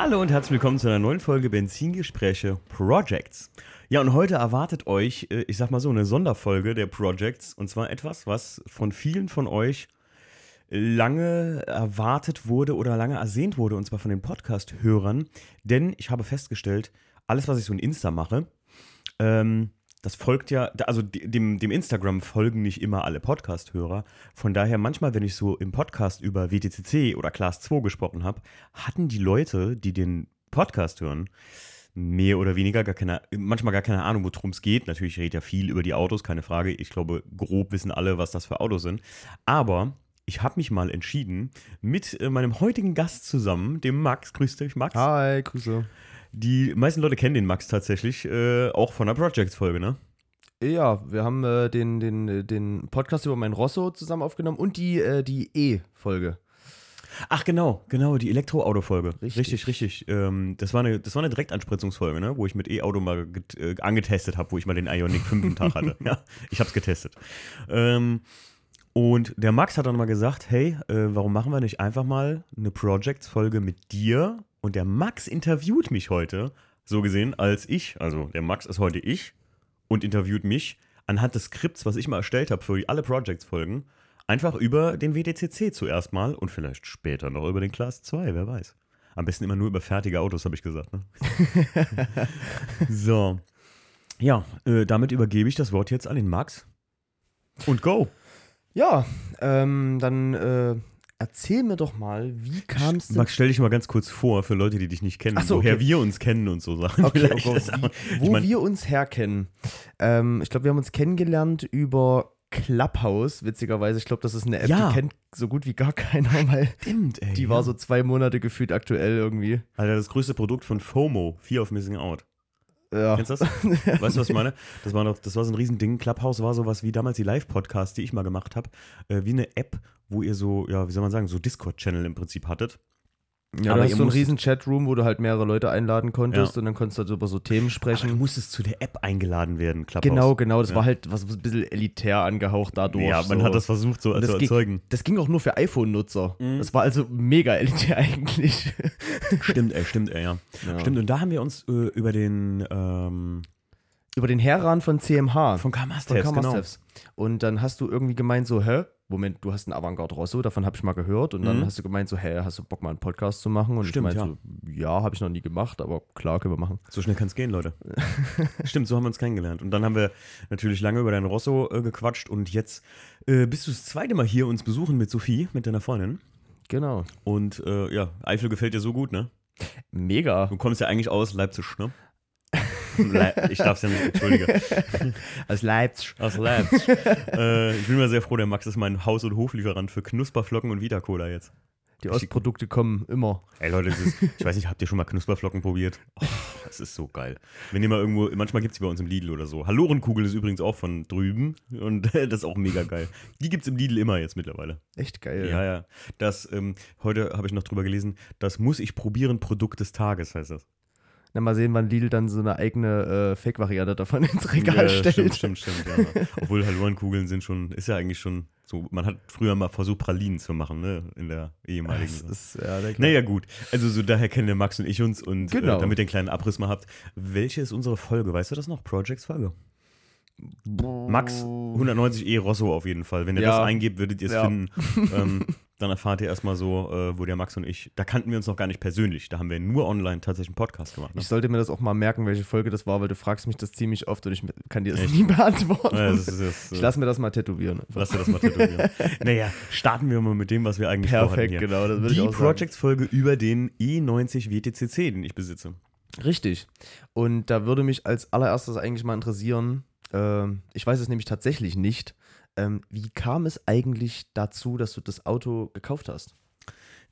Hallo und herzlich willkommen zu einer neuen Folge Benzingespräche Projects. Ja, und heute erwartet euch, äh, ich sag mal so, eine Sonderfolge der Projects. Und zwar etwas, was von vielen von euch lange erwartet wurde oder lange ersehnt wurde, und zwar von den Podcast-Hörern. Denn ich habe festgestellt, alles, was ich so in Insta mache, ähm, das folgt ja, also dem, dem Instagram folgen nicht immer alle Podcast-Hörer. Von daher, manchmal, wenn ich so im Podcast über WTCC oder Class 2 gesprochen habe, hatten die Leute, die den Podcast hören, mehr oder weniger gar keine, manchmal gar keine Ahnung, worum es geht. Natürlich redet ja viel über die Autos, keine Frage. Ich glaube, grob wissen alle, was das für Autos sind. Aber ich habe mich mal entschieden, mit äh, meinem heutigen Gast zusammen, dem Max, grüß dich, Max. Hi, Grüße. Die meisten Leute kennen den Max tatsächlich, äh, auch von der Projects-Folge, ne? Ja, wir haben äh, den, den, äh, den Podcast über mein Rosso zusammen aufgenommen und die, äh, die E-Folge. Ach genau, genau, die Elektroauto-Folge. Richtig, richtig. richtig. Ähm, das, war eine, das war eine Direktanspritzungsfolge, ne? wo ich mit E-Auto mal äh, angetestet habe, wo ich mal den Ionic 5 am Tag hatte. ja, ich habe es getestet. Ähm, und der Max hat dann mal gesagt, hey, äh, warum machen wir nicht einfach mal eine Projects-Folge mit dir und der Max interviewt mich heute, so gesehen, als ich. Also der Max ist heute ich und interviewt mich anhand des Skripts, was ich mal erstellt habe für alle Projects-Folgen. Einfach über den WDCC zuerst mal und vielleicht später noch über den Class 2, wer weiß. Am besten immer nur über fertige Autos, habe ich gesagt. Ne? so. Ja, äh, damit übergebe ich das Wort jetzt an den Max. Und go! Ja, ähm, dann äh, Erzähl mir doch mal, wie kam es Max, stell dich mal ganz kurz vor für Leute, die dich nicht kennen, so, woher okay. wir uns kennen und so Sachen. Okay, okay. Wie, wo ich mein, wir uns herkennen. Ähm, ich glaube, wir haben uns kennengelernt über Clubhouse, witzigerweise. Ich glaube, das ist eine App, ja. die kennt so gut wie gar keiner, weil Stimmt, ey, die ja. war so zwei Monate gefühlt aktuell irgendwie. Alter, das größte Produkt von FOMO, Fear of Missing Out. Ja. Kennst du das? weißt du, was ich meine? Das war, noch, das war so ein Riesending. Clubhouse war sowas wie damals die Live-Podcasts, die ich mal gemacht habe. Äh, wie eine App, wo ihr so, ja, wie soll man sagen, so Discord-Channel im Prinzip hattet. Ja, aber du hast so einen riesen Chatroom, wo du halt mehrere Leute einladen konntest ja. und dann konntest du halt über so Themen sprechen. Aber du musstest zu der App eingeladen werden, Clubhouse. Genau, genau. Das ja. war halt was ein bisschen elitär angehaucht dadurch. Ja, man so. hat das versucht so das zu erzeugen. Ging, das ging auch nur für iPhone-Nutzer. Mhm. Das war also mega elitär eigentlich. Stimmt, ey, stimmt, ey, ja. ja. Stimmt, und da haben wir uns äh, über den ähm, über den Herran von CMH. Von Kamastevs, genau. Und dann hast du irgendwie gemeint so, hä? Moment, du hast einen Avantgarde Rosso, davon habe ich mal gehört. Und dann mhm. hast du gemeint, so, hey, hast du Bock mal einen Podcast zu machen? Und Stimmt, ich meinte ja. so, ja, habe ich noch nie gemacht, aber klar, können wir machen. So schnell kann es gehen, Leute. Stimmt, so haben wir uns kennengelernt. Und dann haben wir natürlich lange über deinen Rosso äh, gequatscht und jetzt äh, bist du das zweite Mal hier uns besuchen mit Sophie, mit deiner Freundin. Genau. Und äh, ja, Eifel gefällt dir so gut, ne? Mega. Du kommst ja eigentlich aus Leipzig, ne? Ich darf es ja nicht, entschuldige. Aus Leipzig. Aus Leipzig. äh, ich bin mir sehr froh, der Max ist mein Haus- und Hoflieferant für Knusperflocken und Vita-Cola jetzt. Die Ostprodukte kommen immer. Ey Leute, ist, ich weiß nicht, habt ihr schon mal Knusperflocken probiert? Oh, das ist so geil. Wenn ihr mal irgendwo, manchmal gibt es die bei uns im Lidl oder so. Hallorenkugel ist übrigens auch von drüben und das ist auch mega geil. Die gibt es im Lidl immer jetzt mittlerweile. Echt geil. Ja, ja. Das, ähm, heute habe ich noch drüber gelesen, das muss ich probieren, Produkt des Tages heißt das. Na, mal sehen, wann Lidl dann so eine eigene äh, Fake-Variante davon ins Regal ja, stellt. Stimmt, stimmt, stimmt. Ja. Obwohl Hallorenkugeln sind schon, ist ja eigentlich schon so, man hat früher mal versucht, Pralinen zu machen, ne, in der ehemaligen. Das ist, ja, naja, gut. Also so daher kennen der Max und ich uns und äh, genau. äh, damit ihr einen kleinen Abriss mal habt. Welche ist unsere Folge? Weißt du das noch? Projects Folge? Max 190 E Rosso auf jeden Fall. Wenn ihr ja. das eingebt, würdet ihr es ja. finden. ähm, dann erfahrt ihr erstmal so, äh, wo der Max und ich, da kannten wir uns noch gar nicht persönlich. Da haben wir nur online tatsächlich einen Podcast gemacht. Ne? Ich sollte mir das auch mal merken, welche Folge das war, weil du fragst mich das ziemlich oft und ich kann dir das Echt? nie beantworten. Ja, das ist, das, ich lasse mir das mal tätowieren. Lass dir das mal tätowieren. naja, starten wir mal mit dem, was wir eigentlich Perfekt, vorhatten hier. genau. Die Projects-Folge über den E90 WTCC, den ich besitze. Richtig. Und da würde mich als allererstes eigentlich mal interessieren, äh, ich weiß es nämlich tatsächlich nicht, ähm, wie kam es eigentlich dazu, dass du das Auto gekauft hast?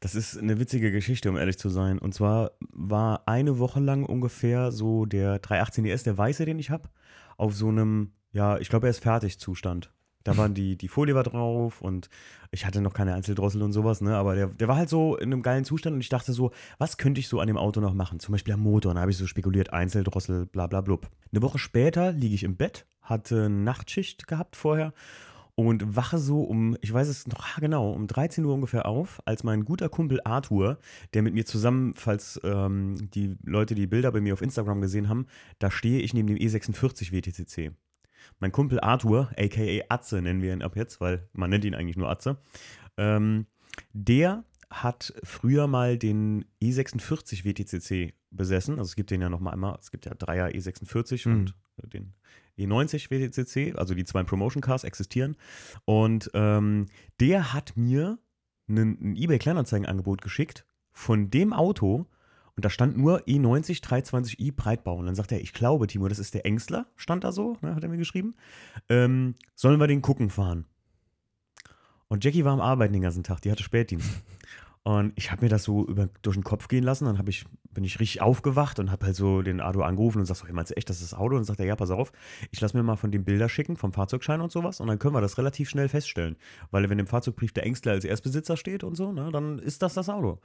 Das ist eine witzige Geschichte, um ehrlich zu sein. Und zwar war eine Woche lang ungefähr so der 318 DS, der weiße, den ich habe, auf so einem, ja, ich glaube, er ist fertig Zustand. Da waren die, die Folie war drauf und ich hatte noch keine Einzeldrossel und sowas, ne? Aber der, der war halt so in einem geilen Zustand und ich dachte so, was könnte ich so an dem Auto noch machen? Zum Beispiel am Motor. Und da habe ich so spekuliert, Einzeldrossel, bla bla blub. Eine Woche später liege ich im Bett, hatte Nachtschicht gehabt vorher und wache so um, ich weiß es noch genau, um 13 Uhr ungefähr auf, als mein guter Kumpel Arthur, der mit mir zusammen, falls ähm, die Leute die Bilder bei mir auf Instagram gesehen haben, da stehe ich neben dem E46 WTCC. Mein Kumpel Arthur, aka Atze nennen wir ihn ab jetzt, weil man nennt ihn eigentlich nur Atze, ähm, der hat früher mal den E46 WTCC besessen. Also es gibt den ja noch mal einmal, es gibt ja Dreier E46 mhm. und den E90 WTCC, also die zwei Promotion Cars existieren. Und ähm, der hat mir ein, eBay Kleinanzeigenangebot geschickt von dem Auto und da stand nur E90 320i Breitbau. Und dann sagt er, ich glaube, Timo, das ist der Ängstler, stand da so, ne, hat er mir geschrieben. Ähm, sollen wir den gucken fahren? Und Jackie war am Arbeiten den ganzen Tag, die hatte Spätdienst. Und ich habe mir das so über, durch den Kopf gehen lassen. Dann ich, bin ich richtig aufgewacht und habe halt so den Ado angerufen und sag so, hey, meinst du echt, das ist das Auto? Und dann sagt er, ja, pass auf, ich lasse mir mal von dem Bilder schicken, vom Fahrzeugschein und sowas. Und dann können wir das relativ schnell feststellen. Weil wenn im Fahrzeugbrief der Ängstler als Erstbesitzer steht und so, ne, dann ist das das Auto.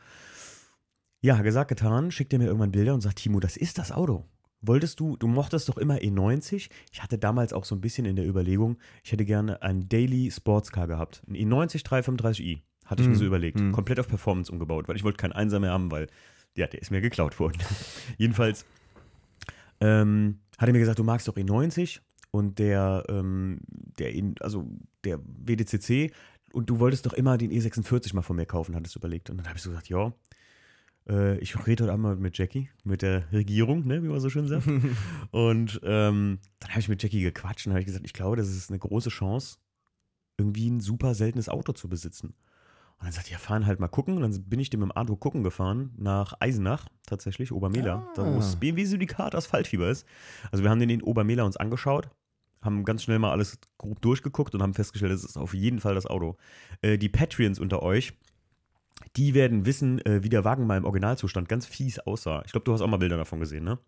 Ja, gesagt, getan, schickt er mir irgendwann Bilder und sagt, Timo, das ist das Auto. Wolltest du, du mochtest doch immer E90. Ich hatte damals auch so ein bisschen in der Überlegung, ich hätte gerne ein Daily Sportscar gehabt. Ein E90 335i. Hatte ich mir so mhm. überlegt. Mhm. Komplett auf Performance umgebaut, weil ich wollte keinen Einser mehr haben, weil ja, der ist mir geklaut worden. Jedenfalls ähm, hat er mir gesagt, du magst doch E90 und der, ähm, der, also der WDCC und du wolltest doch immer den E46 mal von mir kaufen, hattest du überlegt. Und dann habe ich so gesagt, ja, äh, ich rede heute einmal mit Jackie, mit der Regierung, ne, wie man so schön sagt. und ähm, dann habe ich mit Jackie gequatscht und habe ich gesagt, ich glaube, das ist eine große Chance, irgendwie ein super seltenes Auto zu besitzen. Und dann sagt er, ja, fahren halt mal gucken. Und dann bin ich dem im Auto gucken gefahren, nach Eisenach, tatsächlich, Obermehler, ah. da wo das BMW Syndikat Asphaltfieber ist. Also wir haben den in Obermehler uns angeschaut, haben ganz schnell mal alles grob durchgeguckt und haben festgestellt, das ist auf jeden Fall das Auto. Äh, die Patreons unter euch, die werden wissen, äh, wie der Wagen mal im Originalzustand ganz fies aussah. Ich glaube, du hast auch mal Bilder davon gesehen, ne?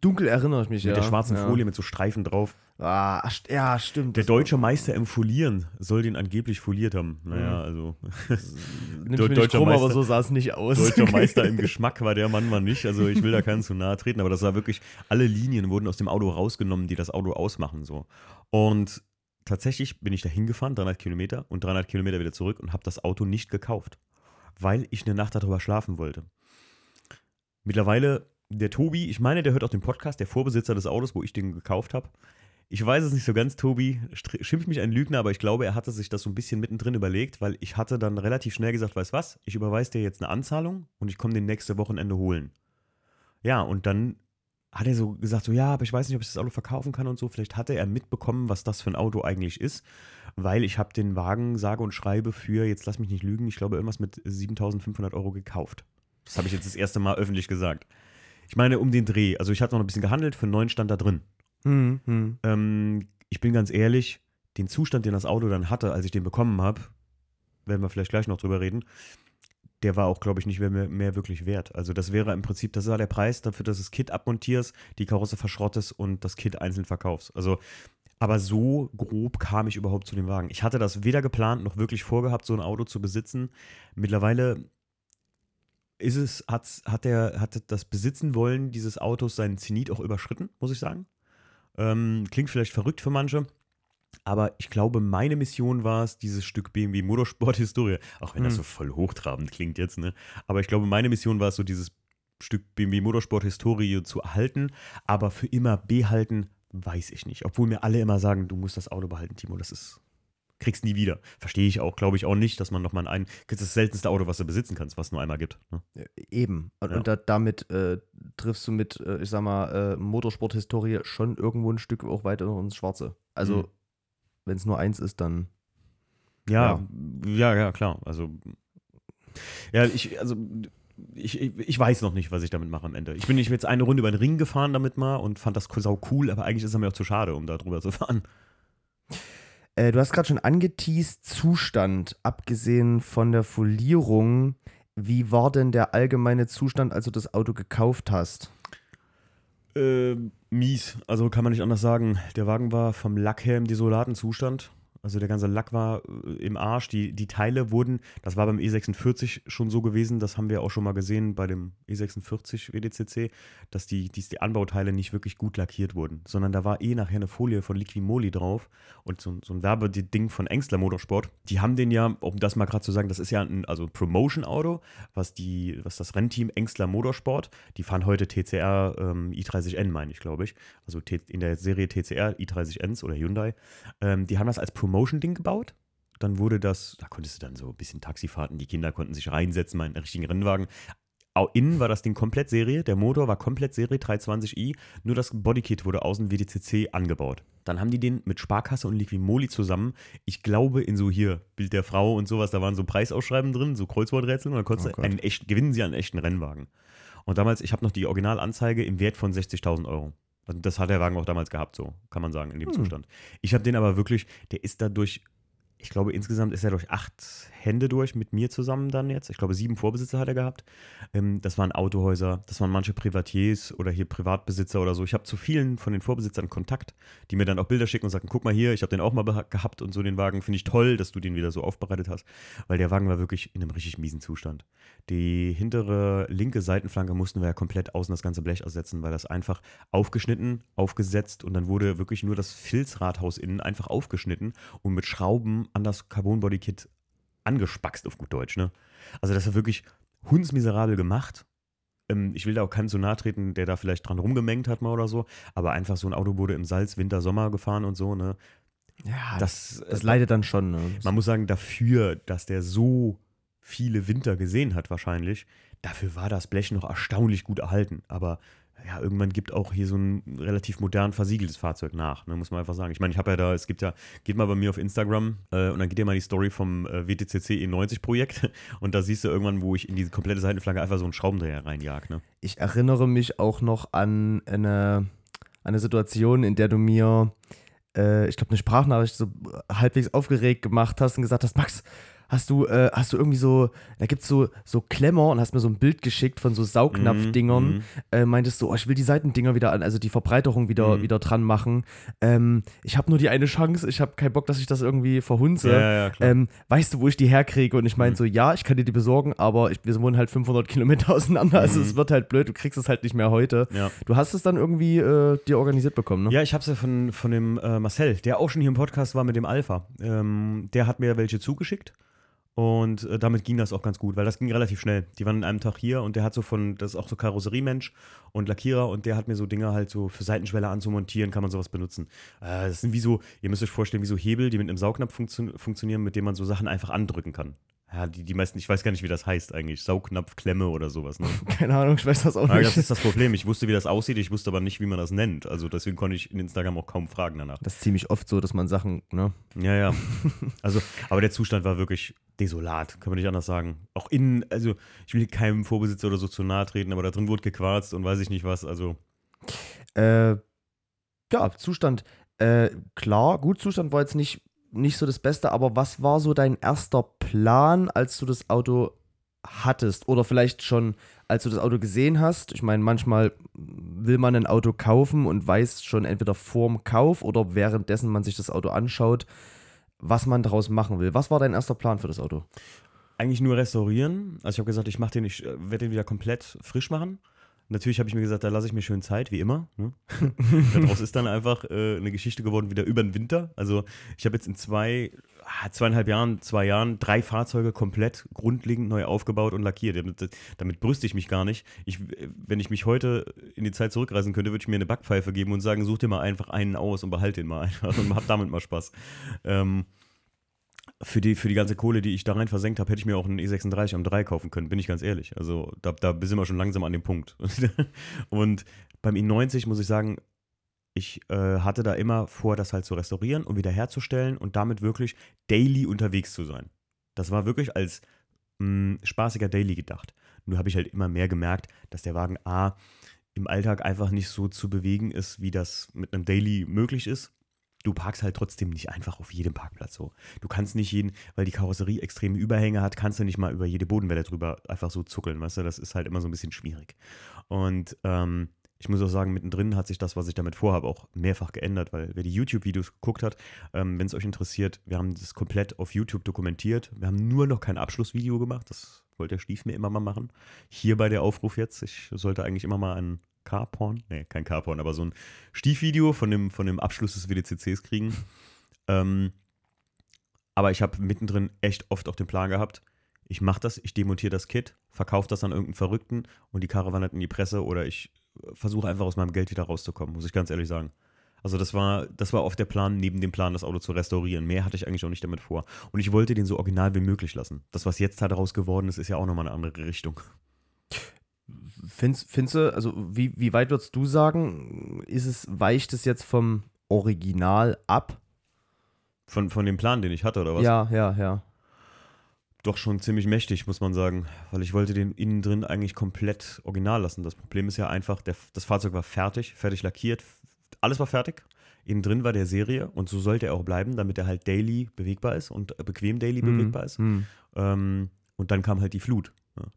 Dunkel erinnere ich mich, mit ja. Mit der schwarzen ja. Folie mit so Streifen drauf. Ah, ja, stimmt. Der deutsche Meister im Folieren soll den angeblich foliert haben. Naja, mhm. also. Nimmt De deutscher krumm, Meister, aber so sah es nicht aus. Deutscher Meister im Geschmack war der Mann mal nicht. Also ich will da keinen zu nahe treten, aber das war wirklich, alle Linien wurden aus dem Auto rausgenommen, die das Auto ausmachen. So. Und tatsächlich bin ich da hingefahren, 300 Kilometer und 300 Kilometer wieder zurück und habe das Auto nicht gekauft, weil ich eine Nacht darüber schlafen wollte. Mittlerweile der Tobi, ich meine, der hört auch den Podcast, der Vorbesitzer des Autos, wo ich den gekauft habe. Ich weiß es nicht so ganz, Tobi schimpft mich ein Lügner, aber ich glaube, er hatte sich das so ein bisschen mittendrin überlegt, weil ich hatte dann relativ schnell gesagt, weißt was, ich überweise dir jetzt eine Anzahlung und ich komme den nächste Wochenende holen. Ja, und dann hat er so gesagt, so ja, aber ich weiß nicht, ob ich das Auto verkaufen kann und so. Vielleicht hatte er mitbekommen, was das für ein Auto eigentlich ist, weil ich habe den Wagen, sage und schreibe, für, jetzt lass mich nicht lügen, ich glaube irgendwas mit 7.500 Euro gekauft. Das habe ich jetzt das erste Mal öffentlich gesagt. Ich meine, um den Dreh. Also ich hatte noch ein bisschen gehandelt, für einen neuen stand da drin. Hm, hm. Ähm, ich bin ganz ehrlich, den Zustand, den das Auto dann hatte, als ich den bekommen habe, werden wir vielleicht gleich noch drüber reden, der war auch, glaube ich, nicht mehr, mehr, wirklich wert. Also das wäre im Prinzip, das war der Preis dafür, dass du das Kit abmontierst, die Karosse verschrottest und das Kit einzeln verkaufst. Also, aber so grob kam ich überhaupt zu dem Wagen. Ich hatte das weder geplant noch wirklich vorgehabt, so ein Auto zu besitzen. Mittlerweile ist es, hat, hat, der, hat das Besitzen wollen dieses Autos seinen Zenit auch überschritten, muss ich sagen. Ähm, klingt vielleicht verrückt für manche, aber ich glaube, meine Mission war es, dieses Stück BMW Motorsport Historie, auch wenn das hm. so voll hochtrabend klingt jetzt, ne? Aber ich glaube, meine Mission war es so, dieses Stück BMW Motorsport Historie zu erhalten, aber für immer behalten, weiß ich nicht. Obwohl mir alle immer sagen, du musst das Auto behalten, Timo, das ist kriegst nie wieder. Verstehe ich auch, glaube ich auch nicht, dass man nochmal ein, das ist das seltenste Auto, was du besitzen kannst, was es nur einmal gibt. Ne? Eben. Und, ja. und da, damit äh, triffst du mit, äh, ich sag mal, äh, Motorsport-Historie schon irgendwo ein Stück auch weiter ins Schwarze. Also, mhm. wenn es nur eins ist, dann. Ja, ja, ja, ja, klar. Also, ja, ich, also, ich, ich, weiß noch nicht, was ich damit mache am Ende. Ich bin jetzt eine Runde über den Ring gefahren damit mal und fand das sau cool, aber eigentlich ist es mir auch zu schade, um da drüber zu fahren. Äh, du hast gerade schon angeteased, Zustand, abgesehen von der Folierung. Wie war denn der allgemeine Zustand, als du das Auto gekauft hast? Äh, mies. Also kann man nicht anders sagen. Der Wagen war vom Lack her im desolaten Zustand. Also der ganze Lack war äh, im Arsch. Die, die Teile wurden, das war beim E46 schon so gewesen, das haben wir auch schon mal gesehen bei dem E46 WDCC, dass die, die, die Anbauteile nicht wirklich gut lackiert wurden, sondern da war eh nachher eine Folie von Liquimoli drauf und so, so ein Werbeding von Engstler Motorsport. Die haben den ja, um das mal gerade zu sagen, das ist ja ein also Promotion-Auto, was, was das Rennteam Engstler Motorsport, die fahren heute TCR ähm, i30N, meine ich, glaube ich. Also in der Serie TCR i30Ns oder Hyundai. Ähm, die haben das als Promotion-Ding gebaut. Dann wurde das, da konntest du dann so ein bisschen Taxifahrten, die Kinder konnten sich reinsetzen, mal in einen richtigen Rennwagen. Auch innen war das Ding komplett Serie, der Motor war komplett Serie 320i, nur das Bodykit wurde außen WDCC angebaut. Dann haben die den mit Sparkasse und Liquimoli zusammen, ich glaube in so hier, Bild der Frau und sowas, da waren so Preisausschreiben drin, so Kreuzworträtsel und dann konntest oh du einen echt, gewinnen sie einen echten Rennwagen. Und damals, ich habe noch die Originalanzeige im Wert von 60.000 Euro. Also das hat der Wagen auch damals gehabt, so kann man sagen, in dem hm. Zustand. Ich habe den aber wirklich, der ist dadurch ich glaube, insgesamt ist er durch acht Hände durch mit mir zusammen dann jetzt. Ich glaube, sieben Vorbesitzer hat er gehabt. Ähm, das waren Autohäuser, das waren manche Privatiers oder hier Privatbesitzer oder so. Ich habe zu vielen von den Vorbesitzern Kontakt, die mir dann auch Bilder schicken und sagen: guck mal hier, ich habe den auch mal gehabt und so den Wagen. Finde ich toll, dass du den wieder so aufbereitet hast, weil der Wagen war wirklich in einem richtig miesen Zustand. Die hintere linke Seitenflanke mussten wir ja komplett außen das ganze Blech ersetzen, weil das einfach aufgeschnitten, aufgesetzt und dann wurde wirklich nur das Filzrathaus innen einfach aufgeschnitten und mit Schrauben an das Carbon Body Kit angespackst, auf gut Deutsch. Ne? Also, das war wirklich hundsmiserabel gemacht. Ähm, ich will da auch keinen zu nahe treten, der da vielleicht dran rumgemengt hat mal oder so, aber einfach so ein Auto wurde im Salz Winter, Sommer gefahren und so, ne? Ja, das, das leidet dann schon. Ne? Man muss sagen, dafür, dass der so viele Winter gesehen hat, wahrscheinlich, dafür war das Blech noch erstaunlich gut erhalten. Aber ja, irgendwann gibt auch hier so ein relativ modern versiegeltes Fahrzeug nach, ne, muss man einfach sagen. Ich meine, ich habe ja da, es gibt ja, geht mal bei mir auf Instagram äh, und dann geht dir mal die Story vom äh, WTCC E90-Projekt und da siehst du irgendwann, wo ich in diese komplette Seitenflanke einfach so einen Schraubendreher reinjag. Ne? Ich erinnere mich auch noch an eine, eine Situation, in der du mir, äh, ich glaube, eine Sprachnachricht so halbwegs aufgeregt gemacht hast und gesagt hast, Max, hast du, äh, hast du irgendwie so, da gibt es so, so Klemmer und hast mir so ein Bild geschickt von so Saugnapfdingern. Mm, äh, meintest du, oh, ich will die Seitendinger wieder an, also die Verbreiterung wieder, mm. wieder dran machen. Ähm, ich habe nur die eine Chance, ich habe keinen Bock, dass ich das irgendwie verhunze. Ja, ja, ähm, weißt du, wo ich die herkriege? Und ich meine mm. so, ja, ich kann dir die besorgen, aber ich, wir wohnen halt 500 Kilometer auseinander, also es wird halt blöd, du kriegst es halt nicht mehr heute. Ja. Du hast es dann irgendwie äh, dir organisiert bekommen, ne? Ja, ich habe es ja von, von dem äh, Marcel, der auch schon hier im Podcast war mit dem Alpha. Ähm, der hat mir welche zugeschickt. Und äh, damit ging das auch ganz gut, weil das ging relativ schnell. Die waren an einem Tag hier und der hat so von, das ist auch so Karosseriemensch und Lackierer und der hat mir so Dinge halt so für Seitenschwelle anzumontieren, kann man sowas benutzen. Äh, das sind wie so, ihr müsst euch vorstellen, wie so Hebel, die mit einem Saugnapf funktio funktionieren, mit dem man so Sachen einfach andrücken kann. Ja, die, die meisten, ich weiß gar nicht, wie das heißt eigentlich. Saugnapf, Klemme oder sowas. Ne? Keine Ahnung, ich weiß das auch nicht. Aber das ist das Problem. Ich wusste, wie das aussieht, ich wusste aber nicht, wie man das nennt. Also deswegen konnte ich in Instagram auch kaum fragen danach. Das ist ziemlich oft so, dass man Sachen, ne? Ja, ja. Also, aber der Zustand war wirklich desolat, kann man nicht anders sagen. Auch innen, also ich will keinem Vorbesitzer oder so zu nahe treten, aber da drin wurde gequarzt und weiß ich nicht was, also. Äh, ja, Zustand. Äh, klar, gut, Zustand war jetzt nicht nicht so das Beste, aber was war so dein erster Plan, als du das Auto hattest? Oder vielleicht schon, als du das Auto gesehen hast? Ich meine, manchmal will man ein Auto kaufen und weiß schon entweder vorm Kauf oder währenddessen man sich das Auto anschaut, was man daraus machen will. Was war dein erster Plan für das Auto? Eigentlich nur restaurieren. Also ich habe gesagt, ich mache den, ich äh, werde den wieder komplett frisch machen. Natürlich habe ich mir gesagt, da lasse ich mir schön Zeit, wie immer. Ne? Daraus ist dann einfach äh, eine Geschichte geworden, wieder über den Winter. Also ich habe jetzt in zwei, ah, zweieinhalb Jahren, zwei Jahren drei Fahrzeuge komplett grundlegend neu aufgebaut und lackiert. Damit, damit brüste ich mich gar nicht. Ich, wenn ich mich heute in die Zeit zurückreisen könnte, würde ich mir eine Backpfeife geben und sagen, such dir mal einfach einen aus und behalte den mal einfach und hab damit mal Spaß. Ähm, für die, für die ganze Kohle, die ich da rein versenkt habe, hätte ich mir auch einen E36 am 3 kaufen können, bin ich ganz ehrlich. Also da, da sind wir schon langsam an dem Punkt. und beim E90 muss ich sagen, ich äh, hatte da immer vor, das halt zu restaurieren und wieder herzustellen und damit wirklich daily unterwegs zu sein. Das war wirklich als mh, hm, spaßiger Daily gedacht. Nur habe ich halt immer mehr gemerkt, dass der Wagen A im Alltag einfach nicht so zu bewegen ist, wie das mit einem Daily möglich ist du parkst halt trotzdem nicht einfach auf jedem Parkplatz so. Du kannst nicht jeden, weil die Karosserie extreme Überhänge hat, kannst du nicht mal über jede Bodenwelle drüber einfach so zuckeln, weißt du, das ist halt immer so ein bisschen schwierig. Und ähm, ich muss auch sagen, mittendrin hat sich das, was ich damit vorhabe, auch mehrfach geändert, weil wer die YouTube-Videos geguckt hat, ähm, wenn es euch interessiert, wir haben das komplett auf YouTube dokumentiert. Wir haben nur noch kein Abschlussvideo gemacht. Das wollte der Stief mir immer mal machen. Hier bei der Aufruf jetzt. Ich sollte eigentlich immer mal ein Carporn, nee, kein Carporn, aber so ein Stiefvideo von dem, von dem Abschluss des WDCCs kriegen. ähm, aber ich habe mittendrin echt oft auf den Plan gehabt, ich mache das, ich demontiere das Kit, verkaufe das an irgendeinen Verrückten und die Karre wandert in die Presse oder ich äh, versuche einfach aus meinem Geld wieder rauszukommen, muss ich ganz ehrlich sagen. Also das war, das war oft der Plan, neben dem Plan, das Auto zu restaurieren. Mehr hatte ich eigentlich auch nicht damit vor. Und ich wollte den so original wie möglich lassen. Das, was jetzt daraus geworden ist, ist ja auch nochmal eine andere Richtung. Findest, findest du, also wie, wie weit würdest du sagen, ist es, weicht es jetzt vom Original ab? Von, von dem Plan, den ich hatte, oder was? Ja, ja, ja. Doch schon ziemlich mächtig, muss man sagen. Weil ich wollte den innen drin eigentlich komplett original lassen. Das Problem ist ja einfach, der, das Fahrzeug war fertig, fertig lackiert, alles war fertig. Innen drin war der Serie und so sollte er auch bleiben, damit er halt daily bewegbar ist und bequem daily hm, bewegbar ist. Hm. Ähm, und dann kam halt die Flut.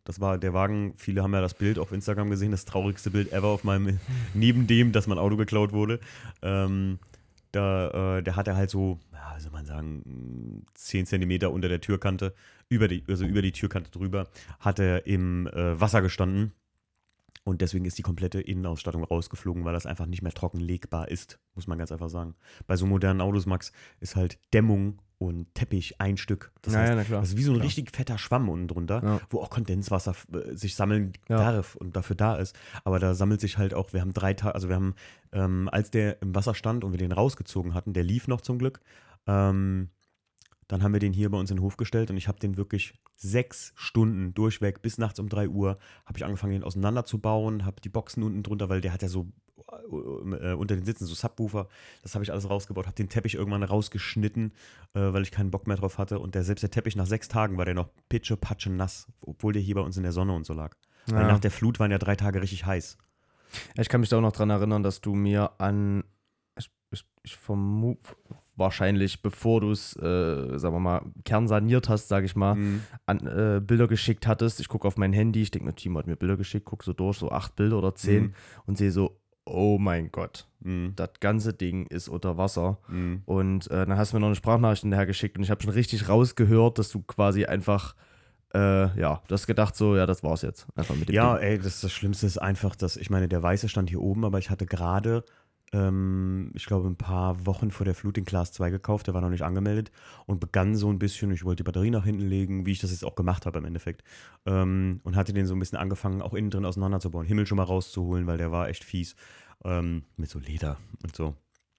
Das war der Wagen, viele haben ja das Bild auf Instagram gesehen, das traurigste Bild ever auf meinem, neben dem, dass mein Auto geklaut wurde. Ähm, da, äh, der hatte halt so, ja, wie soll man sagen, 10 Zentimeter unter der Türkante, über die, also über die Türkante drüber, hat er im äh, Wasser gestanden. Und deswegen ist die komplette Innenausstattung rausgeflogen, weil das einfach nicht mehr trockenlegbar ist, muss man ganz einfach sagen. Bei so modernen Autos, Max, ist halt Dämmung und Teppich ein Stück. Das, naja, heißt, das ist wie so ein klar. richtig fetter Schwamm unten drunter, ja. wo auch Kondenswasser äh, sich sammeln darf und dafür da ist. Aber da sammelt sich halt auch, wir haben drei Tage, also wir haben, ähm, als der im Wasser stand und wir den rausgezogen hatten, der lief noch zum Glück, ähm, dann haben wir den hier bei uns in den Hof gestellt und ich habe den wirklich sechs Stunden durchweg bis nachts um drei Uhr habe ich angefangen, den auseinanderzubauen, habe die Boxen unten drunter, weil der hat ja so unter den Sitzen so Subwoofer. Das habe ich alles rausgebaut, habe den Teppich irgendwann rausgeschnitten, äh, weil ich keinen Bock mehr drauf hatte. Und der, selbst der Teppich nach sechs Tagen war der noch pitsche, patsche nass, obwohl der hier bei uns in der Sonne und so lag. Ja. Weil nach der Flut waren ja drei Tage richtig heiß. Ich kann mich da auch noch dran erinnern, dass du mir an, ich, ich, ich vermute, wahrscheinlich, bevor du es, äh, sagen wir mal, kernsaniert hast, sage ich mal, mhm. an, äh, Bilder geschickt hattest. Ich gucke auf mein Handy, ich denke, Timo hat mir Bilder geschickt, gucke so durch, so acht Bilder oder zehn mhm. und sehe so, oh mein Gott, mhm. das ganze Ding ist unter Wasser. Mhm. Und äh, dann hast du mir noch eine Sprachnachricht hinterher geschickt und ich habe schon richtig rausgehört, dass du quasi einfach äh, ja, das gedacht so, ja, das war's jetzt. Einfach mit dem ja, Ding. ey, das, das Schlimmste ist einfach, dass, ich meine, der Weiße stand hier oben, aber ich hatte gerade, ähm, ich glaube, ein paar Wochen vor der Flut den Class 2 gekauft, der war noch nicht angemeldet und begann so ein bisschen, ich wollte die Batterie nach hinten legen, wie ich das jetzt auch gemacht habe im Endeffekt. Ähm, und hatte den so ein bisschen angefangen, auch innen drin auseinanderzubauen, Himmel schon mal rauszuholen, weil der war echt fies ähm, mit so Leder und so.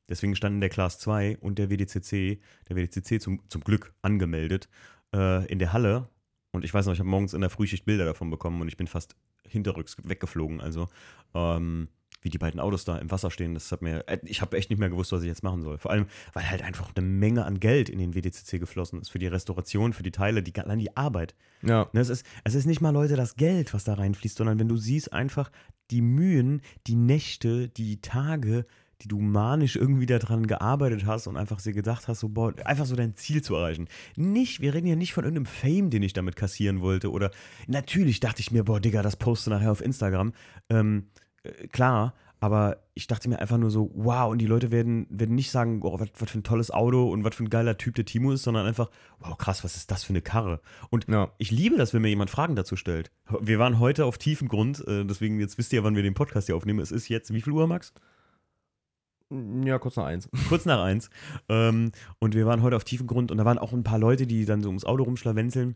Deswegen standen der Class 2 und der WDCC, der WDCC zum, zum Glück angemeldet, äh, in der Halle. Und ich weiß noch, ich habe morgens in der Frühschicht Bilder davon bekommen und ich bin fast hinterrücks weggeflogen. Also, ähm, wie die beiden Autos da im Wasser stehen, das hat mir, äh, ich habe echt nicht mehr gewusst, was ich jetzt machen soll. Vor allem, weil halt einfach eine Menge an Geld in den WDCC geflossen ist für die Restauration, für die Teile, die, allein die Arbeit. Ja. Ne, es, ist, es ist nicht mal, Leute, das Geld, was da reinfließt, sondern wenn du siehst einfach die Mühen, die Nächte, die Tage, die du manisch irgendwie daran gearbeitet hast und einfach so gedacht hast, so, boah, einfach so dein Ziel zu erreichen. Nicht, wir reden ja nicht von irgendeinem Fame, den ich damit kassieren wollte. Oder natürlich dachte ich mir, boah, Digga, das poste nachher auf Instagram. Ähm, äh, klar, aber ich dachte mir einfach nur so, wow, und die Leute werden, werden nicht sagen, oh, was, für ein tolles Auto und was für ein geiler Typ der Timo ist, sondern einfach, wow, krass, was ist das für eine Karre? Und ja. ich liebe das, wenn mir jemand Fragen dazu stellt. Wir waren heute auf tiefen Grund, äh, deswegen jetzt wisst ihr, wann wir den Podcast hier aufnehmen. Es ist jetzt, wie viel Uhr, Max? Ja, kurz nach eins. Kurz nach eins. Ähm, und wir waren heute auf tiefen Grund und da waren auch ein paar Leute, die dann so ums Auto rumschlawenzeln.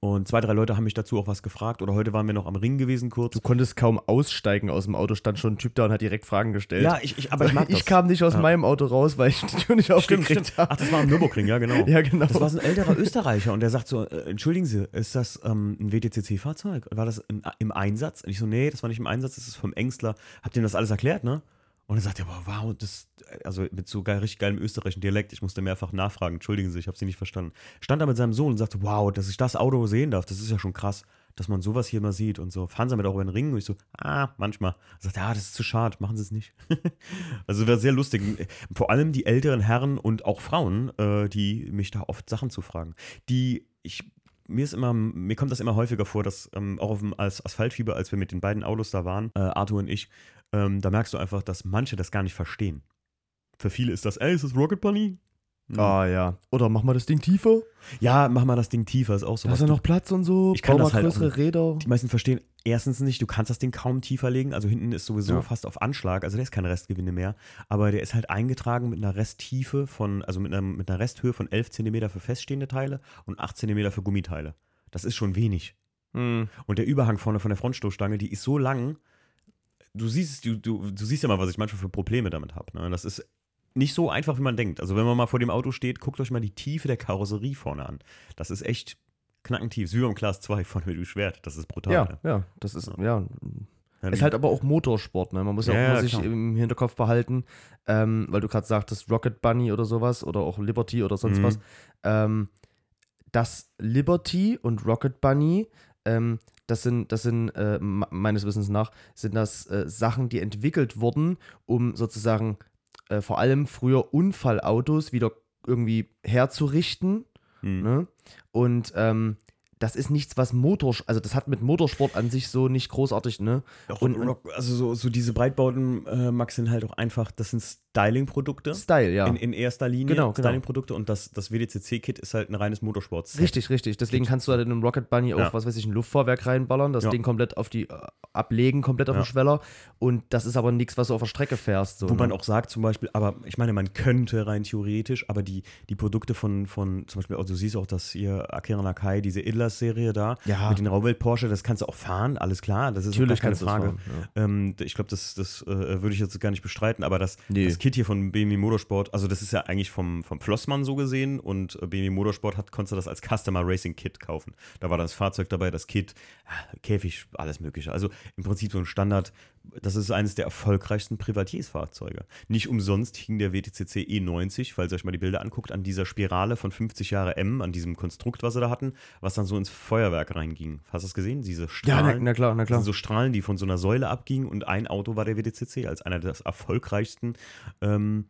Und zwei, drei Leute haben mich dazu auch was gefragt. Oder heute waren wir noch am Ring gewesen kurz. Du konntest kaum aussteigen aus dem Auto, stand schon ein Typ da und hat direkt Fragen gestellt. Ja, ich, ich aber ich mag das. Ich kam nicht aus ja. meinem Auto raus, weil ich die Tür nicht aufgekriegt habe. Ach, das war am Nürburgring, ja genau. ja, genau. Das war so ein älterer Österreicher und der sagt so, äh, entschuldigen Sie, ist das ähm, ein WTCC-Fahrzeug? War das in, im Einsatz? Und ich so, nee, das war nicht im Einsatz, das ist vom Engstler. Habt ihr ihm das alles erklärt, ne? Und dann sagt er, boah, wow, das, also mit so geil, richtig geilem österreichischen Dialekt, ich musste mehrfach nachfragen, entschuldigen Sie, ich habe Sie nicht verstanden. Stand da mit seinem Sohn und sagte, wow, dass ich das Auto sehen darf, das ist ja schon krass, dass man sowas hier mal sieht und so. Fahren Sie damit auch über den Ring? Und ich so, ah, manchmal. Er sagt, ja, das ist zu schade, machen Sie es nicht. also wäre sehr lustig. Vor allem die älteren Herren und auch Frauen, äh, die mich da oft Sachen zu fragen, die ich mir ist immer, mir kommt das immer häufiger vor, dass ähm, auch auf dem als Asphaltfieber, als wir mit den beiden Autos da waren, äh, Arthur und ich, ähm, da merkst du einfach, dass manche das gar nicht verstehen. Für viele ist das, ey, ist das Rocket Bunny? Mhm. Ah ja. Oder mach mal das Ding tiefer. Ja, mach mal das Ding tiefer, ist auch so. Da ist ja noch Platz und so. Ich kann Bau das mal halt größere auch Räder. Die meisten verstehen erstens nicht, du kannst das Ding kaum tiefer legen. Also hinten ist sowieso Ja. fast auf Anschlag, also der ist keine Restgewinde mehr. Aber der ist halt eingetragen mit einer Resttiefe von, also mit einer, mit einer Resthöhe von 11 cm für feststehende Teile und 8 cm für Gummiteile. Das ist schon wenig. Hm. Und der Überhang vorne von der Frontstoßstange, die ist so lang. Du siehst, du, du, du siehst ja mal, was ich manchmal für Probleme damit habe. Ne? Das ist nicht so einfach, wie man denkt. Also, wenn man mal vor dem Auto steht, guckt euch mal die Tiefe der Karosserie vorne an. Das ist echt knackentief. Wie beim Class 2 von mir Schwert. Das ist brutal. Ja, ne? ja, das ist, Ja. ja. Ist halt aber auch Motorsport, ne? Man muss ja, Ja, auch immer sich klar. im Hinterkopf behalten, ähm, weil du gerade sagtest, Rocket Bunny oder sowas oder auch Liberty oder sonst Mhm. was. Ähm, das Liberty und Rocket Bunny, ähm, das sind, das sind äh, me- meines Wissens nach, sind das äh, Sachen, die entwickelt wurden, um sozusagen äh, vor allem früher Unfallautos wieder irgendwie herzurichten. Mhm. Ne? Und ähm, das ist nichts, was Motorsport, also das hat mit Motorsport an sich so nicht großartig, ne? Auch Und- Rock, also so, so diese Breitbauten, äh, Max, sind halt auch einfach, das sind Styling-Produkte. Style, ja. In, in erster Linie Genau, genau. Styling-Produkte und das, das WDCC-Kit ist halt ein reines Motorsport. Richtig, richtig. Deswegen kannst du halt in einem Rocket Bunny auch, Ja. was weiß ich, ein Luftfahrwerk reinballern, das Ja. Ding komplett auf die, äh, ablegen, komplett auf Ja. den Schweller. Und das ist aber nichts, was du auf der Strecke fährst. So, Wo man ne? auch sagt, zum Beispiel, aber ich meine, man könnte rein theoretisch, aber die, die Produkte von, von zum Beispiel, also du siehst auch, dass hier Akira Nakai, diese Idlers-Serie da, Ja. mit den Rauwelt Porsche, das kannst du auch fahren, alles klar, das ist Natürlich keine Frage. fahren. Ähm, ich glaube, das, das äh, würde ich jetzt gar nicht bestreiten, aber das, Nee. das Kit hier von BMW Motorsport, also das ist ja eigentlich vom, vom Flossmann so gesehen und äh, BMW Motorsport hat, konntest du das als Customer Racing Kit kaufen. Da war das Fahrzeug dabei, das Kit, äh, Käfig, alles mögliche. Also im Prinzip so ein Standard, das ist eines der erfolgreichsten Privatiersfahrzeuge. Nicht umsonst hing der WTCC E90, falls ihr euch mal die Bilder anguckt, an dieser Spirale von 50 Jahre M, an diesem Konstrukt, was sie da hatten, was dann so ins Feuerwerk reinging. Hast du das gesehen? Diese Ja, Strahlen. na, na klar, na klar. sind so Strahlen, die von so einer Säule abgingen und ein Auto war der WDCC als einer der erfolgreichsten, ähm,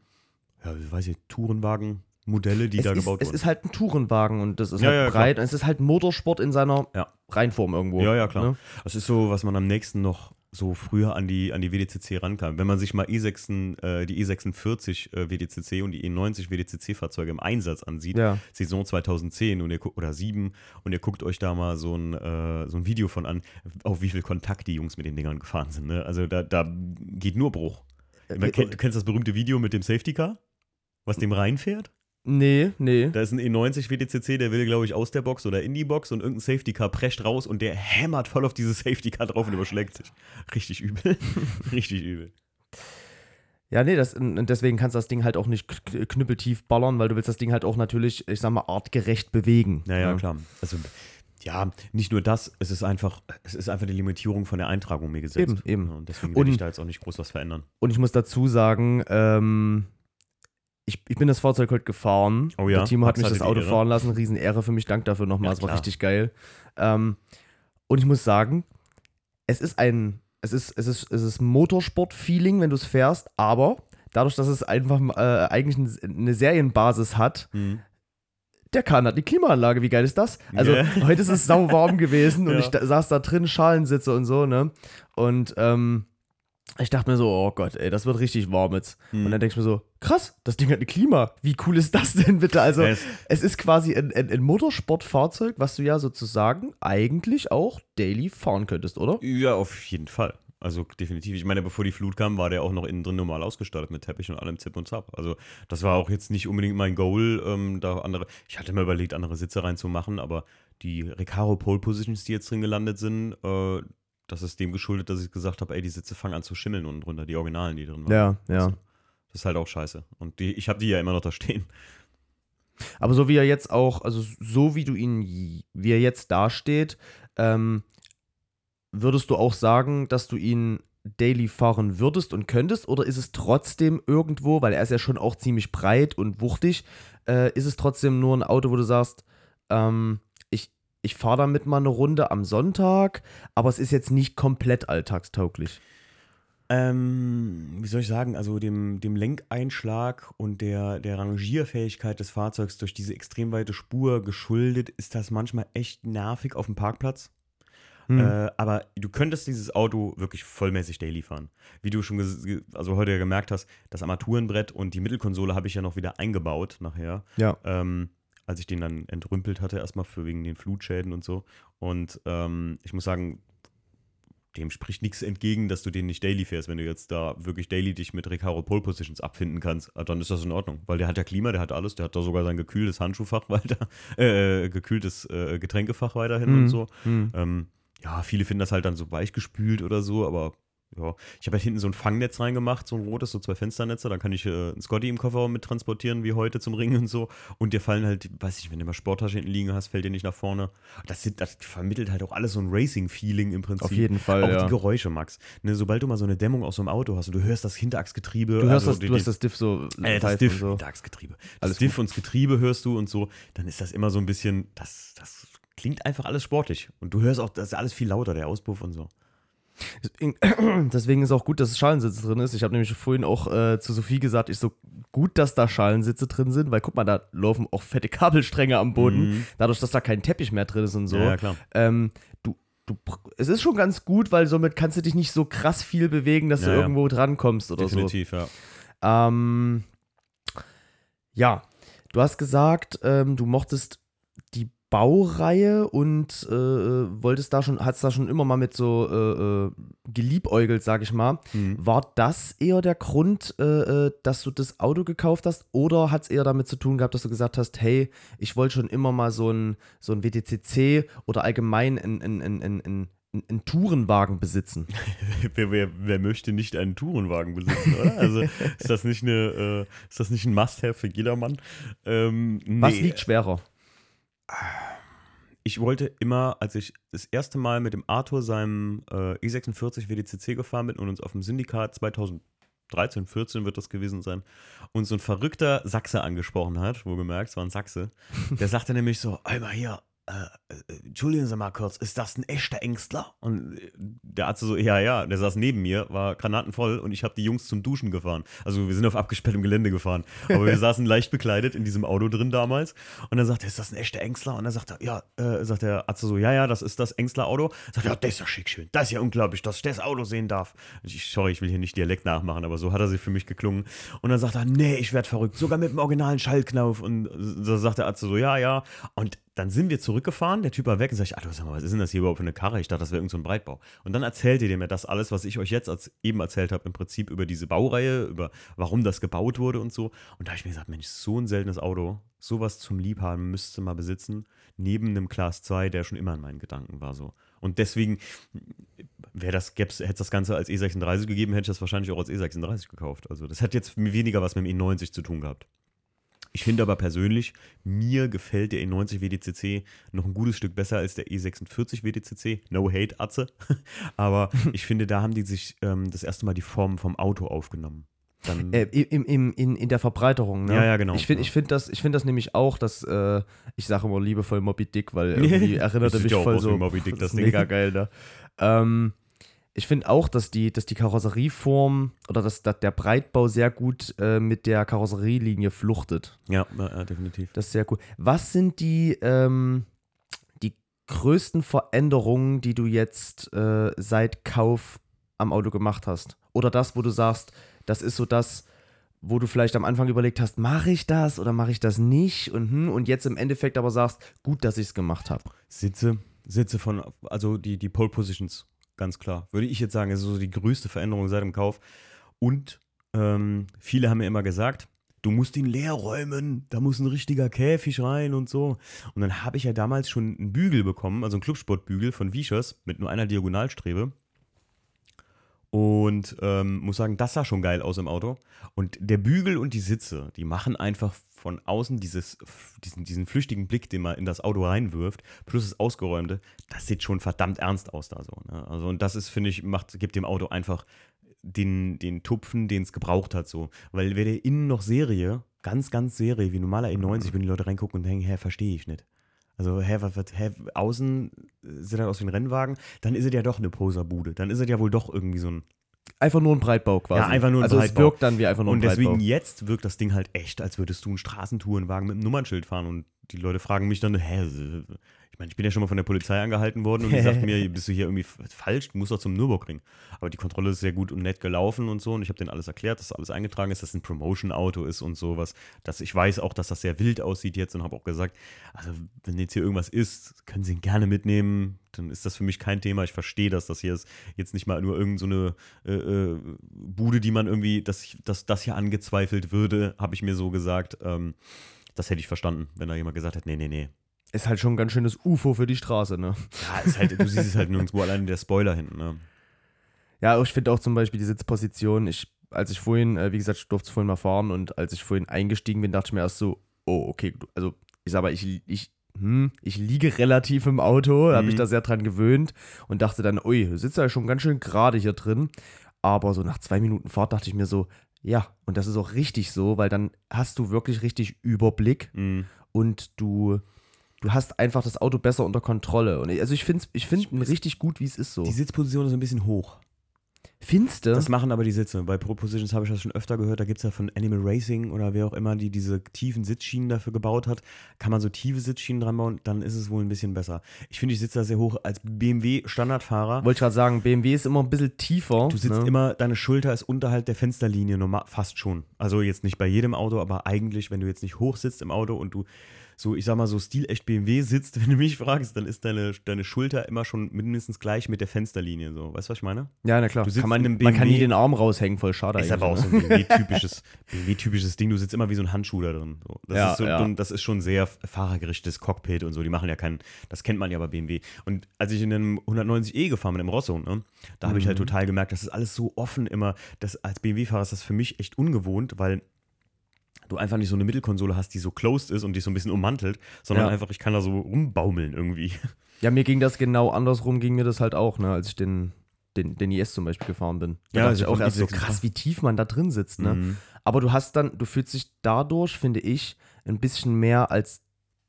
ja, wie weiß ich, Tourenwagen-Modelle, die es da ist, gebaut es wurden. ist halt ein Tourenwagen und das ist Ja, halt ja, breit. Und es ist halt Motorsport in seiner Ja. Reinform irgendwo. ja, ja, klar. Ne? Das ist so, was man am nächsten noch so früher an die, an die WDCC rankam. Wenn man sich mal E6, äh, die E46 äh, WDCC und die E90 WDCC-Fahrzeuge im Einsatz ansieht, Ja. Saison 2010 und ihr oder 7 und ihr guckt euch da mal so ein, äh, so ein Video von an, auf wie viel Kontakt die Jungs mit den Dingern gefahren sind. Ne? Also da, da geht nur Bruch. Äh, du kennst das berühmte Video mit dem Safety Car, was dem reinfährt? Nee, nee. Da ist ein E90 WDCC, der will, glaube ich, aus der Box oder in die Box und irgendein Safety Car prescht raus und der hämmert voll auf dieses Safety Car drauf und überschlägt sich. Richtig übel. Richtig übel. Ja, nee, das, und deswegen kannst du das Ding halt auch nicht knüppeltief ballern, weil du willst das Ding halt auch natürlich, ich sag mal, artgerecht bewegen. Naja, Ne? klar. Also, ja, nicht nur das, es ist einfach, es ist einfach die Limitierung von der Eintragung mir gesetzt. Eben, eben. Ja, Und deswegen will Und- ich da jetzt auch nicht groß was verändern. Und ich muss dazu sagen, ähm, ich, ich bin das Fahrzeug heute gefahren. Oh ja? Der Timo hat Max mich das hatte die Auto fahren lassen. Riesenehre für mich. Dank dafür nochmal. Ja, es war klar. richtig geil. Ähm, und ich muss sagen, es ist ein, es ist, es ist, es ist Motorsport-Feeling, wenn du es fährst, aber dadurch, dass es einfach äh, eigentlich ein, eine Serienbasis hat, Mhm. der Kahn hat die Klimaanlage, wie geil ist das? Also Ja. heute ist es sauwarm gewesen und Ja. ich da, saß da drin, Schalensitze und so, ne? Und ähm, ich dachte mir so, oh Gott, ey, das wird richtig warm jetzt. Mhm. Und dann denke ich mir so, krass, das Ding hat eine Klima. Wie cool ist das denn bitte? Also, es- es ist quasi ein, ein, ein Motorsportfahrzeug, was du ja sozusagen eigentlich auch daily fahren könntest, oder? Ja, auf jeden Fall. Also definitiv. Ich meine, bevor die Flut kam, war der auch noch innen drin normal ausgestattet mit Teppich und allem Zip und Zap. Also das war auch jetzt nicht unbedingt mein Goal, ähm, da andere. Ich hatte mir überlegt, andere Sitze reinzumachen, aber die Recaro Pole Positions, die jetzt drin gelandet sind, äh, das ist dem geschuldet, dass ich gesagt habe, ey, die Sitze fangen an zu schimmeln unten drunter, die Originalen, die drin waren. Ja, ja. Also, das ist halt auch scheiße. Und die, ich habe die ja immer noch da stehen. Aber so wie er jetzt auch, also so wie du ihn, wie er jetzt dasteht, ähm, würdest du auch sagen, dass du ihn daily fahren würdest und könntest? Oder ist es trotzdem irgendwo, weil er ist ja schon auch ziemlich breit und wuchtig, äh, ist es trotzdem nur ein Auto, wo du sagst, ähm, ich, fahre damit mal eine Runde am Sonntag, aber es ist jetzt nicht komplett alltagstauglich. Ähm, wie soll ich sagen, also dem, dem Lenkeinschlag und der, der Rangierfähigkeit des Fahrzeugs durch diese extrem weite Spur geschuldet, ist das manchmal echt nervig auf dem Parkplatz. Hm. Äh, aber du könntest dieses Auto wirklich vollmäßig daily fahren. Wie du schon also heute ja gemerkt hast, das Armaturenbrett und die Mittelkonsole habe ich ja noch wieder eingebaut nachher. Ja. Ähm, als ich den dann entrümpelt hatte, erstmal für wegen den Flutschäden und so. Und ähm, ich muss sagen, dem spricht nichts entgegen, dass du den nicht daily fährst. Wenn du jetzt da wirklich daily dich mit Recaro Pole Positions abfinden kannst, ah, dann ist das in Ordnung. Weil der hat ja Klima, der hat alles, der hat da sogar sein gekühltes Handschuhfach weiter, äh, gekühltes äh, Getränkefach weiterhin mhm. und so. Mhm. Ähm, ja, viele finden das halt dann so weichgespült oder so, aber ja, ich habe halt hinten so ein Fangnetz reingemacht, so ein rotes, so zwei Fensternetze. Da kann ich äh, einen Scotty im Kofferraum mit transportieren, wie heute zum Ringen und so. Und dir fallen halt, weiß ich, wenn du mal Sporttasche hinten liegen hast, fällt dir nicht nach vorne. Das, sind, das vermittelt halt auch alles so ein Racing-Feeling im Prinzip. Auf jeden Fall. Auch ja. die Geräusche, Max. Ne, sobald du mal so eine Dämmung aus so einem Auto hast und du hörst das Hinterachsgetriebe. Du hörst also das, du hast das Diff so. Äh, das Diff, so. Hinterachsgetriebe. Das alles Diff gut. und das Getriebe hörst du und so. Dann ist das immer so ein bisschen, das, das klingt einfach alles sportlich. Und du hörst auch, das ist alles viel lauter, der Auspuff und so. Deswegen ist auch gut, dass Schalensitze drin ist. Ich habe nämlich vorhin auch äh, zu Sophie gesagt, ich so gut, dass da Schalensitze drin sind, weil guck mal, da laufen auch fette Kabelstränge am Boden, mhm. dadurch, dass da kein Teppich mehr drin ist und so. Ja, klar. Ähm, du, du, es ist schon ganz gut, weil somit kannst du dich nicht so krass viel bewegen, dass ja, du irgendwo drankommst oder Definitiv, so. Definitiv, ja. Ähm, ja, du hast gesagt, ähm, du mochtest Baureihe und äh, wolltest da schon, hat's da schon immer mal mit so äh, äh, geliebäugelt, sag ich mal. Mhm. War das eher der Grund, äh, äh dass du das Auto gekauft hast oder hat es eher damit zu tun gehabt, dass du gesagt hast, hey, ich wollte schon immer mal so ein, so ein WTCC oder allgemein ein, ein, ein, ein, einen Tourenwagen besitzen. wer, wer, wer, möchte nicht einen Tourenwagen besitzen, oder? Also ist das nicht eine, äh, ist das nicht ein Must-have für jedermann? Ähm, nee. Was liegt schwerer? Ich wollte immer, als ich das erste Mal mit dem Arthur seinem äh, E46 WDCC gefahren bin und uns auf dem Syndikat 2013, 14 wird das gewesen sein, und so ein verrückter Sachse angesprochen hat, wo gemerkt, es war ein Sachse, der sagte nämlich so, einmal hier, entschuldigen Sie mal kurz, ist das ein echter Ängstler? Und äh, der Arzt so, ja, ja, der saß neben mir, war granatenvoll und ich habe die Jungs zum Duschen gefahren. Also wir sind auf abgesperrtem Gelände gefahren. Aber wir saßen leicht bekleidet in diesem Auto drin damals. Und dann sagt er, ist das ein echter Ängstler? Und dann sagt er, ja, äh, sagt der Arzt so, ja, ja, das ist das Ängstler-Auto. Sagt er, ja, das ist ja schick schön. Das ist ja unglaublich, dass ich das Auto sehen darf. Ich, sorry, ich will hier nicht Dialekt nachmachen, aber so hat er sich für mich geklungen. Und dann sagt er, nee, ich werde verrückt, sogar mit dem originalen Schaltknauf. Und da sagt der Arzt so, ja, ja. Und dann sind wir zurückgefahren, der Typ war weg und sag ich, Alter, sag mal, was ist denn das hier überhaupt für eine Karre? Ich dachte, das wäre irgendein so Breitbau. Und dann erzählt ihr mir das alles, was ich euch jetzt als, eben erzählt habe, im Prinzip über diese Baureihe, über warum das gebaut wurde und so. Und da habe ich mir gesagt, Mensch, so ein seltenes Auto, sowas zum Liebhaben müsste mal besitzen, neben einem Class 2, der schon immer in meinen Gedanken war so. Und deswegen, das, hätte es das Ganze als E36 gegeben, hätte ich das wahrscheinlich auch als E36 gekauft. Also das hat jetzt weniger was mit dem E90 zu tun gehabt. Ich finde aber persönlich, mir gefällt der E90 WDCC noch ein gutes Stück besser als der E46 WDCC. No hate, Atze. aber ich finde, da haben die sich ähm, das erste Mal die Form vom Auto aufgenommen. Äh, im, im, in, in der Verbreiterung, ne? Ja, ja, genau. Ich finde ja. find das, find das nämlich auch, dass, äh, ich sage immer liebevoll Moby Dick, weil irgendwie erinnert er mich voll so. Moby Dick, das, das mega geil, ne? Ähm, ich finde auch, dass die, dass die Karosserieform oder dass, dass der Breitbau sehr gut äh, mit der Karosserielinie fluchtet. Ja, ja, definitiv. Das ist sehr cool. Was sind die, ähm, die größten Veränderungen, die du jetzt äh, seit Kauf am Auto gemacht hast? Oder das, wo du sagst, das ist so das, wo du vielleicht am Anfang überlegt hast, mache ich das oder mache ich das nicht? Und, hm, und jetzt im Endeffekt aber sagst, gut, dass ich es gemacht habe. Sitze, Sitze von, also die, die Pole Positions ganz klar. Würde ich jetzt sagen, ist so die größte Veränderung seit dem Kauf. Und ähm, viele haben mir immer gesagt, du musst ihn leer räumen, da muss ein richtiger Käfig rein und so. Und dann habe ich ja damals schon einen Bügel bekommen, also einen Clubsportbügel von Vichers mit nur einer Diagonalstrebe. Und ähm, muss sagen, das sah schon geil aus im Auto. Und der Bügel und die Sitze, die machen einfach von außen dieses, diesen, diesen flüchtigen Blick, den man in das Auto reinwirft, plus das Ausgeräumte, das sieht schon verdammt ernst aus da so. Ne? Also, und das ist, finde ich, macht, gibt dem Auto einfach den, den Tupfen, den es gebraucht hat, so. Weil wäre der innen noch Serie, ganz, ganz Serie, wie normaler E90, wenn die Leute reingucken und denken, hä, verstehe ich nicht. Also, hä, was, was, hä, außen sieht er aus wie ein Rennwagen, dann ist es ja doch eine Poserbude. Dann ist es ja wohl doch irgendwie so ein Einfach nur ein Breitbau quasi. Ja, einfach nur ein also Breitbau. es wirkt dann wie einfach nur ein Und deswegen Breitbau. jetzt wirkt das Ding halt echt, als würdest du einen Straßentourenwagen mit einem Nummernschild fahren. Und die Leute fragen mich dann, hä, ich meine, ich bin ja schon mal von der Polizei angehalten worden und die sagten mir, bist du hier irgendwie falsch, du musst doch zum Nürburgring. Aber die Kontrolle ist sehr gut und nett gelaufen und so und ich habe denen alles erklärt, dass alles eingetragen ist, dass es ein Promotion-Auto ist und sowas. Dass ich weiß auch, dass das sehr wild aussieht jetzt und habe auch gesagt, also wenn jetzt hier irgendwas ist, können Sie ihn gerne mitnehmen, dann ist das für mich kein Thema. Ich verstehe das, dass hier ist jetzt nicht mal nur irgendeine so äh, äh, Bude, die man irgendwie, dass, dass das hier angezweifelt würde, habe ich mir so gesagt. Ähm, das hätte ich verstanden, wenn da jemand gesagt hätte, nee, nee, nee, ist halt schon ein ganz schönes UFO für die Straße, ne? Ja, ist halt, du siehst es halt nirgendwo allein der Spoiler hinten, ne? Ja, ich finde auch zum Beispiel die Sitzposition, ich, als ich vorhin, äh, wie gesagt, ich durfte es vorhin mal fahren und als ich vorhin eingestiegen bin, dachte ich mir erst so, oh, okay, also ich sag mal, ich, ich, hm, ich liege relativ im Auto, mhm. habe mich da sehr dran gewöhnt und dachte dann, ui, du sitzt ja schon ganz schön gerade hier drin. Aber so nach zwei Minuten Fahrt dachte ich mir so, ja, und das ist auch richtig so, weil dann hast du wirklich richtig Überblick mhm. und du du hast einfach das Auto besser unter Kontrolle. Und also ich finde ich find richtig gut, wie es ist so. Die Sitzposition ist ein bisschen hoch. Findest du? Das machen aber die Sitze. Bei Propositions habe ich das schon öfter gehört. Da gibt es ja von Animal Racing oder wer auch immer, die diese tiefen Sitzschienen dafür gebaut hat. Kann man so tiefe Sitzschienen dran bauen, dann ist es wohl ein bisschen besser. Ich finde, ich sitze da sehr hoch. Als BMW-Standardfahrer. Wollte ich gerade sagen, BMW ist immer ein bisschen tiefer. Du sitzt ne? immer, deine Schulter ist unterhalb der Fensterlinie, fast schon. Also jetzt nicht bei jedem Auto, aber eigentlich, wenn du jetzt nicht hoch sitzt im Auto und du so, ich sag mal, so stilecht BMW sitzt, wenn du mich fragst, dann ist deine, deine Schulter immer schon mindestens gleich mit der Fensterlinie. So. Weißt du, was ich meine? Ja, na klar. Du sitzt kann man, BMW, man kann nie den Arm raushängen, voll schade Ist aber auch so ein ne? BMW-typisches BMW Ding. Du sitzt immer wie so ein Handschuh da drin. So. Das, ja, ist so, ja. das ist schon sehr fahrergerichtetes Cockpit und so. Die machen ja keinen, das kennt man ja bei BMW. Und als ich in einem 190e gefahren bin, im Rosso, ne, da habe ich halt mhm. total gemerkt, das ist alles so offen immer. Das, als BMW-Fahrer ist das für mich echt ungewohnt, weil du einfach nicht so eine Mittelkonsole hast, die so closed ist und die so ein bisschen ummantelt, sondern ja. einfach, ich kann da so rumbaumeln irgendwie. Ja, mir ging das genau andersrum, ging mir das halt auch, ne, als ich den, den, den IS zum Beispiel gefahren bin. Da ja, ich auch erst so krass, wie tief man da drin sitzt, ne? Mhm. Aber du hast dann, du fühlst dich dadurch, finde ich, ein bisschen mehr als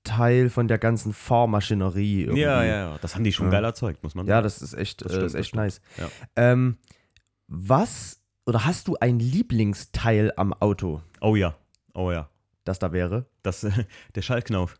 Teil von der ganzen Fahrmaschinerie. Irgendwie. Ja, ja, ja. Das haben die schon ja. geil erzeugt, muss man sagen. Ja, das ist echt, das stimmt, äh, ist echt nice. Ja. Ähm, was oder hast du ein Lieblingsteil am Auto? Oh ja. Oh ja. Das da wäre? Das, der Schaltknauf.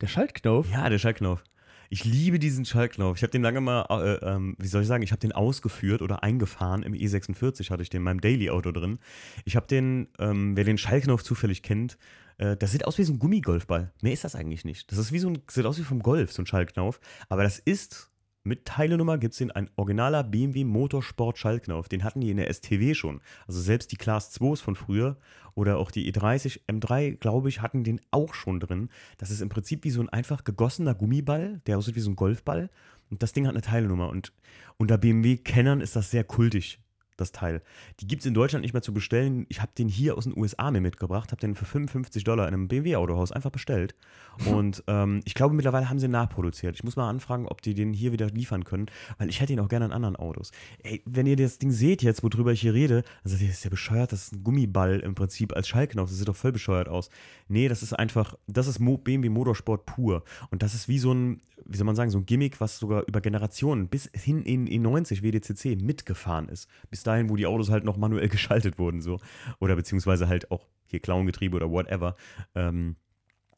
Der Schaltknauf? Ja, der Schaltknauf. Ich liebe diesen Schaltknauf. Ich habe den lange mal, äh, äh, wie soll ich sagen, ich habe den ausgeführt oder eingefahren. Im E46 hatte ich den in meinem Daily-Auto drin. Ich habe den, ähm, wer den Schaltknauf zufällig kennt, äh, das sieht aus wie so ein Gummigolfball. Mehr ist das eigentlich nicht. Das ist wie so ein, sieht aus wie vom Golf, so ein Schaltknauf. Aber das ist mit Teilenummer gibt es den ein originaler BMW Motorsport Schallknauf. Den hatten die in der STW schon. Also selbst die Class 2s von früher oder auch die E30 M3, glaube ich, hatten den auch schon drin. Das ist im Prinzip wie so ein einfach gegossener Gummiball, der aussieht wie so ein Golfball. Und das Ding hat eine Teilnummer. Und unter BMW-Kennern ist das sehr kultig das Teil. Die gibt es in Deutschland nicht mehr zu bestellen. Ich habe den hier aus den USA mir mitgebracht, habe den für 55 Dollar in einem BMW-Autohaus einfach bestellt. Und ähm, ich glaube, mittlerweile haben sie ihn nachproduziert. Ich muss mal anfragen, ob die den hier wieder liefern können, weil ich hätte ihn auch gerne in anderen Autos. Ey, wenn ihr das Ding seht jetzt, worüber ich hier rede, dann sagt ihr, das ist ja bescheuert, das ist ein Gummiball im Prinzip als Schallknopf. Das sieht doch voll bescheuert aus. Nee, das ist einfach, das ist BMW Motorsport pur. Und das ist wie so ein, wie soll man sagen, so ein Gimmick, was sogar über Generationen bis hin in E90 WDCC mitgefahren ist. Bis dahin, wo die Autos halt noch manuell geschaltet wurden, so. Oder beziehungsweise halt auch hier Klauengetriebe oder whatever. Ähm,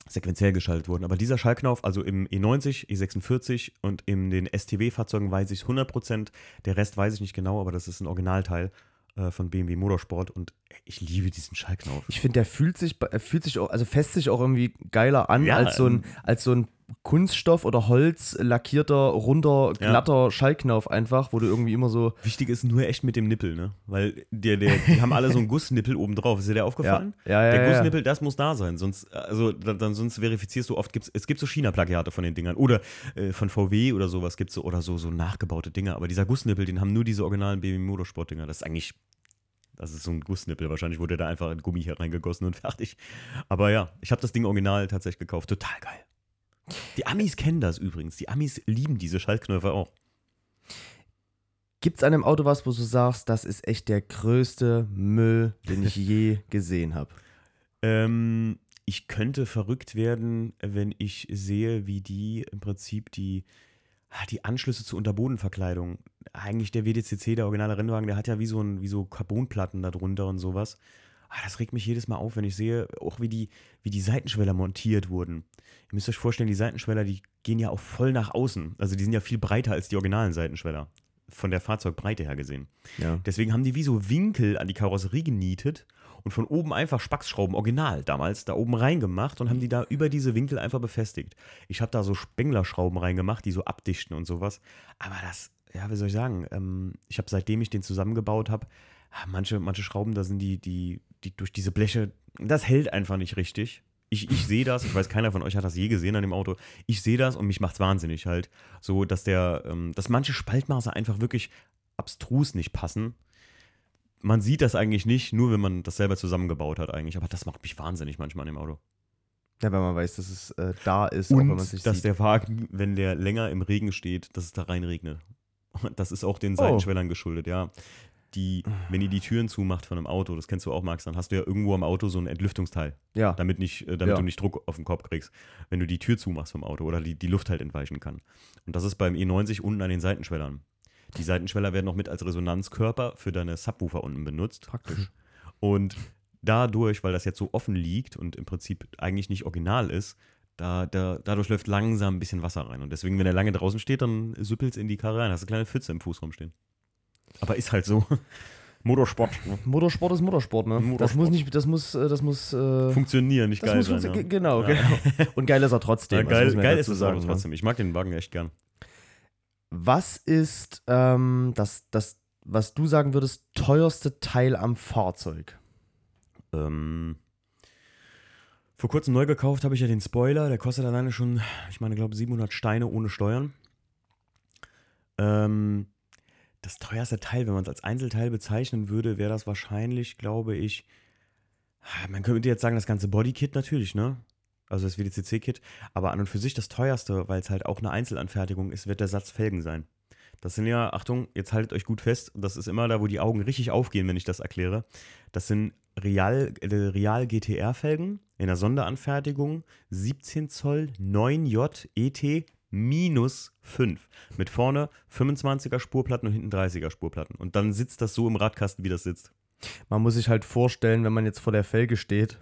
sequenziell geschaltet wurden. Aber dieser Schallknauf, also im E90, E46 und in den STW-Fahrzeugen weiß ich 100%. Der Rest weiß ich nicht genau, aber das ist ein Originalteil äh, von BMW Motorsport und ich liebe diesen Schallknauf. Ich finde, der fühlt sich, er fühlt sich auch, also fässt sich auch irgendwie geiler an ja, als so ein, als so ein Kunststoff oder Holz lackierter, runder, glatter ja. Schallknauf einfach, wo du irgendwie immer so. Wichtig ist nur echt mit dem Nippel, ne? Weil der, der, die haben alle so einen Gussnippel oben drauf. Ist dir der aufgefallen? Ja, ja, ja Der Gussnippel, das muss da sein. Sonst, also, dann, sonst verifizierst du oft, gibt's, es gibt so China-Plagiate von den Dingern. Oder äh, von VW oder sowas gibt es so, oder so, so nachgebaute Dinger. Aber dieser Gussnippel, den haben nur diese originalen BMW Motorsport-Dinger. Das ist eigentlich das ist so ein Gussnippel. Wahrscheinlich wurde da einfach ein Gummi hier reingegossen und fertig. Aber ja, ich habe das Ding original tatsächlich gekauft. Total geil. Die Amis kennen das übrigens. Die Amis lieben diese Schaltknöpfe auch. Gibt es an einem Auto was, wo du sagst, das ist echt der größte Müll, den ich je gesehen habe? Ähm, ich könnte verrückt werden, wenn ich sehe, wie die im Prinzip die ah, die Anschlüsse zur Unterbodenverkleidung. Eigentlich der WDCC, der originale Rennwagen, der hat ja wie so, ein, wie so Carbonplatten darunter und sowas. Ah, das regt mich jedes Mal auf, wenn ich sehe, auch wie die, wie die Seitenschweller montiert wurden. Ihr müsst euch vorstellen, die Seitenschweller, die gehen ja auch voll nach außen. Also die sind ja viel breiter als die originalen Seitenschweller. Von der Fahrzeugbreite her gesehen. Ja. Deswegen haben die wie so Winkel an die Karosserie genietet und von oben einfach Spacksschrauben, original damals, da oben reingemacht und haben die da über diese Winkel einfach befestigt. Ich habe da so Spenglerschrauben reingemacht, die so abdichten und sowas. Aber das, ja, wie soll ich sagen, ähm, ich habe seitdem ich den zusammengebaut habe, manche, manche Schrauben, da sind die, die, die durch diese Bleche, das hält einfach nicht richtig. Ich, ich sehe das, ich weiß, keiner von euch hat das je gesehen an dem Auto. Ich sehe das und mich macht es wahnsinnig halt. So, dass der, ähm, dass manche Spaltmaße einfach wirklich abstrus nicht passen. Man sieht das eigentlich nicht, nur wenn man das selber zusammengebaut hat eigentlich. Aber das macht mich wahnsinnig manchmal an dem Auto. Ja, wenn man weiß, dass es äh, da ist, und auch wenn man sich dass sieht. der Wagen, wenn der länger im Regen steht, dass es da reinregnet. Das ist auch den. Seitenschwellern oh. geschuldet, ja die, wenn ihr die Türen zumacht von einem Auto, das kennst du auch, Max, dann hast du ja irgendwo am Auto so ein Entlüftungsteil. Ja. Damit, nicht, äh, damit ja. du nicht Druck auf den Kopf kriegst, wenn du die Tür zumachst vom Auto oder die, die Luft halt entweichen kann. Und das ist beim E90 unten an den Seitenschwellern. Die Seitenschweller werden noch mit als Resonanzkörper für deine Subwoofer unten benutzt. Praktisch. Und dadurch, weil das jetzt so offen liegt und im Prinzip eigentlich nicht original ist, da, da, dadurch läuft langsam ein bisschen Wasser rein. Und deswegen, wenn er lange draußen steht, dann süppelt es in die Karre rein. Hast du eine kleine Pfütze im Fußraum stehen. Aber ist halt so. Motorsport. Motorsport ist Motorsport, ne? Motorsport. Das muss nicht, das muss, äh, das muss äh, funktionieren, nicht geil sein. Ja. Genau, ja. genau. Und geil ist er trotzdem. Ja, geil, geil ist es aber trotzdem. Ich mag den Wagen echt gern. Was ist ähm, das, das, was du sagen würdest, teuerste Teil am Fahrzeug? Ähm, vor kurzem neu gekauft habe ich ja den Spoiler. Der kostet alleine schon, ich meine, glaube 700 Steine ohne Steuern. Ähm, das teuerste Teil, wenn man es als Einzelteil bezeichnen würde, wäre das wahrscheinlich, glaube ich, man könnte jetzt sagen, das ganze Bodykit natürlich, ne? Also das WDCC-Kit. Aber an und für sich das teuerste, weil es halt auch eine Einzelanfertigung ist, wird der Satz Felgen sein. Das sind ja, Achtung, jetzt haltet euch gut fest, das ist immer da, wo die Augen richtig aufgehen, wenn ich das erkläre. Das sind Real, äh, Real GTR-Felgen in der Sonderanfertigung, 17 Zoll, 9J ET minus 5. Mit vorne 25er Spurplatten und hinten 30er Spurplatten. Und dann sitzt das so im Radkasten, wie das sitzt. Man muss sich halt vorstellen, wenn man jetzt vor der Felge steht,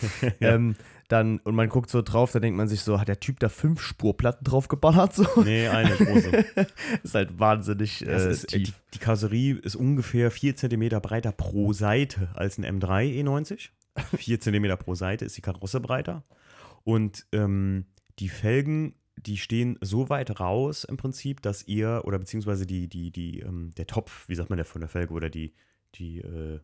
ja. ähm, dann, und man guckt so drauf, dann denkt man sich so, hat der Typ da fünf Spurplatten drauf geballert? So? Nee, eine große. ist halt wahnsinnig äh, ist, tief. Die, die Karosserie ist ungefähr 4 cm breiter pro Seite als ein M3 E90. 4 cm pro Seite ist die Karosse breiter. Und ähm, die Felgen die stehen so weit raus im Prinzip, dass ihr, oder beziehungsweise die, die, die, ähm, der Topf, wie sagt man der von der Felge, oder die, die, äh,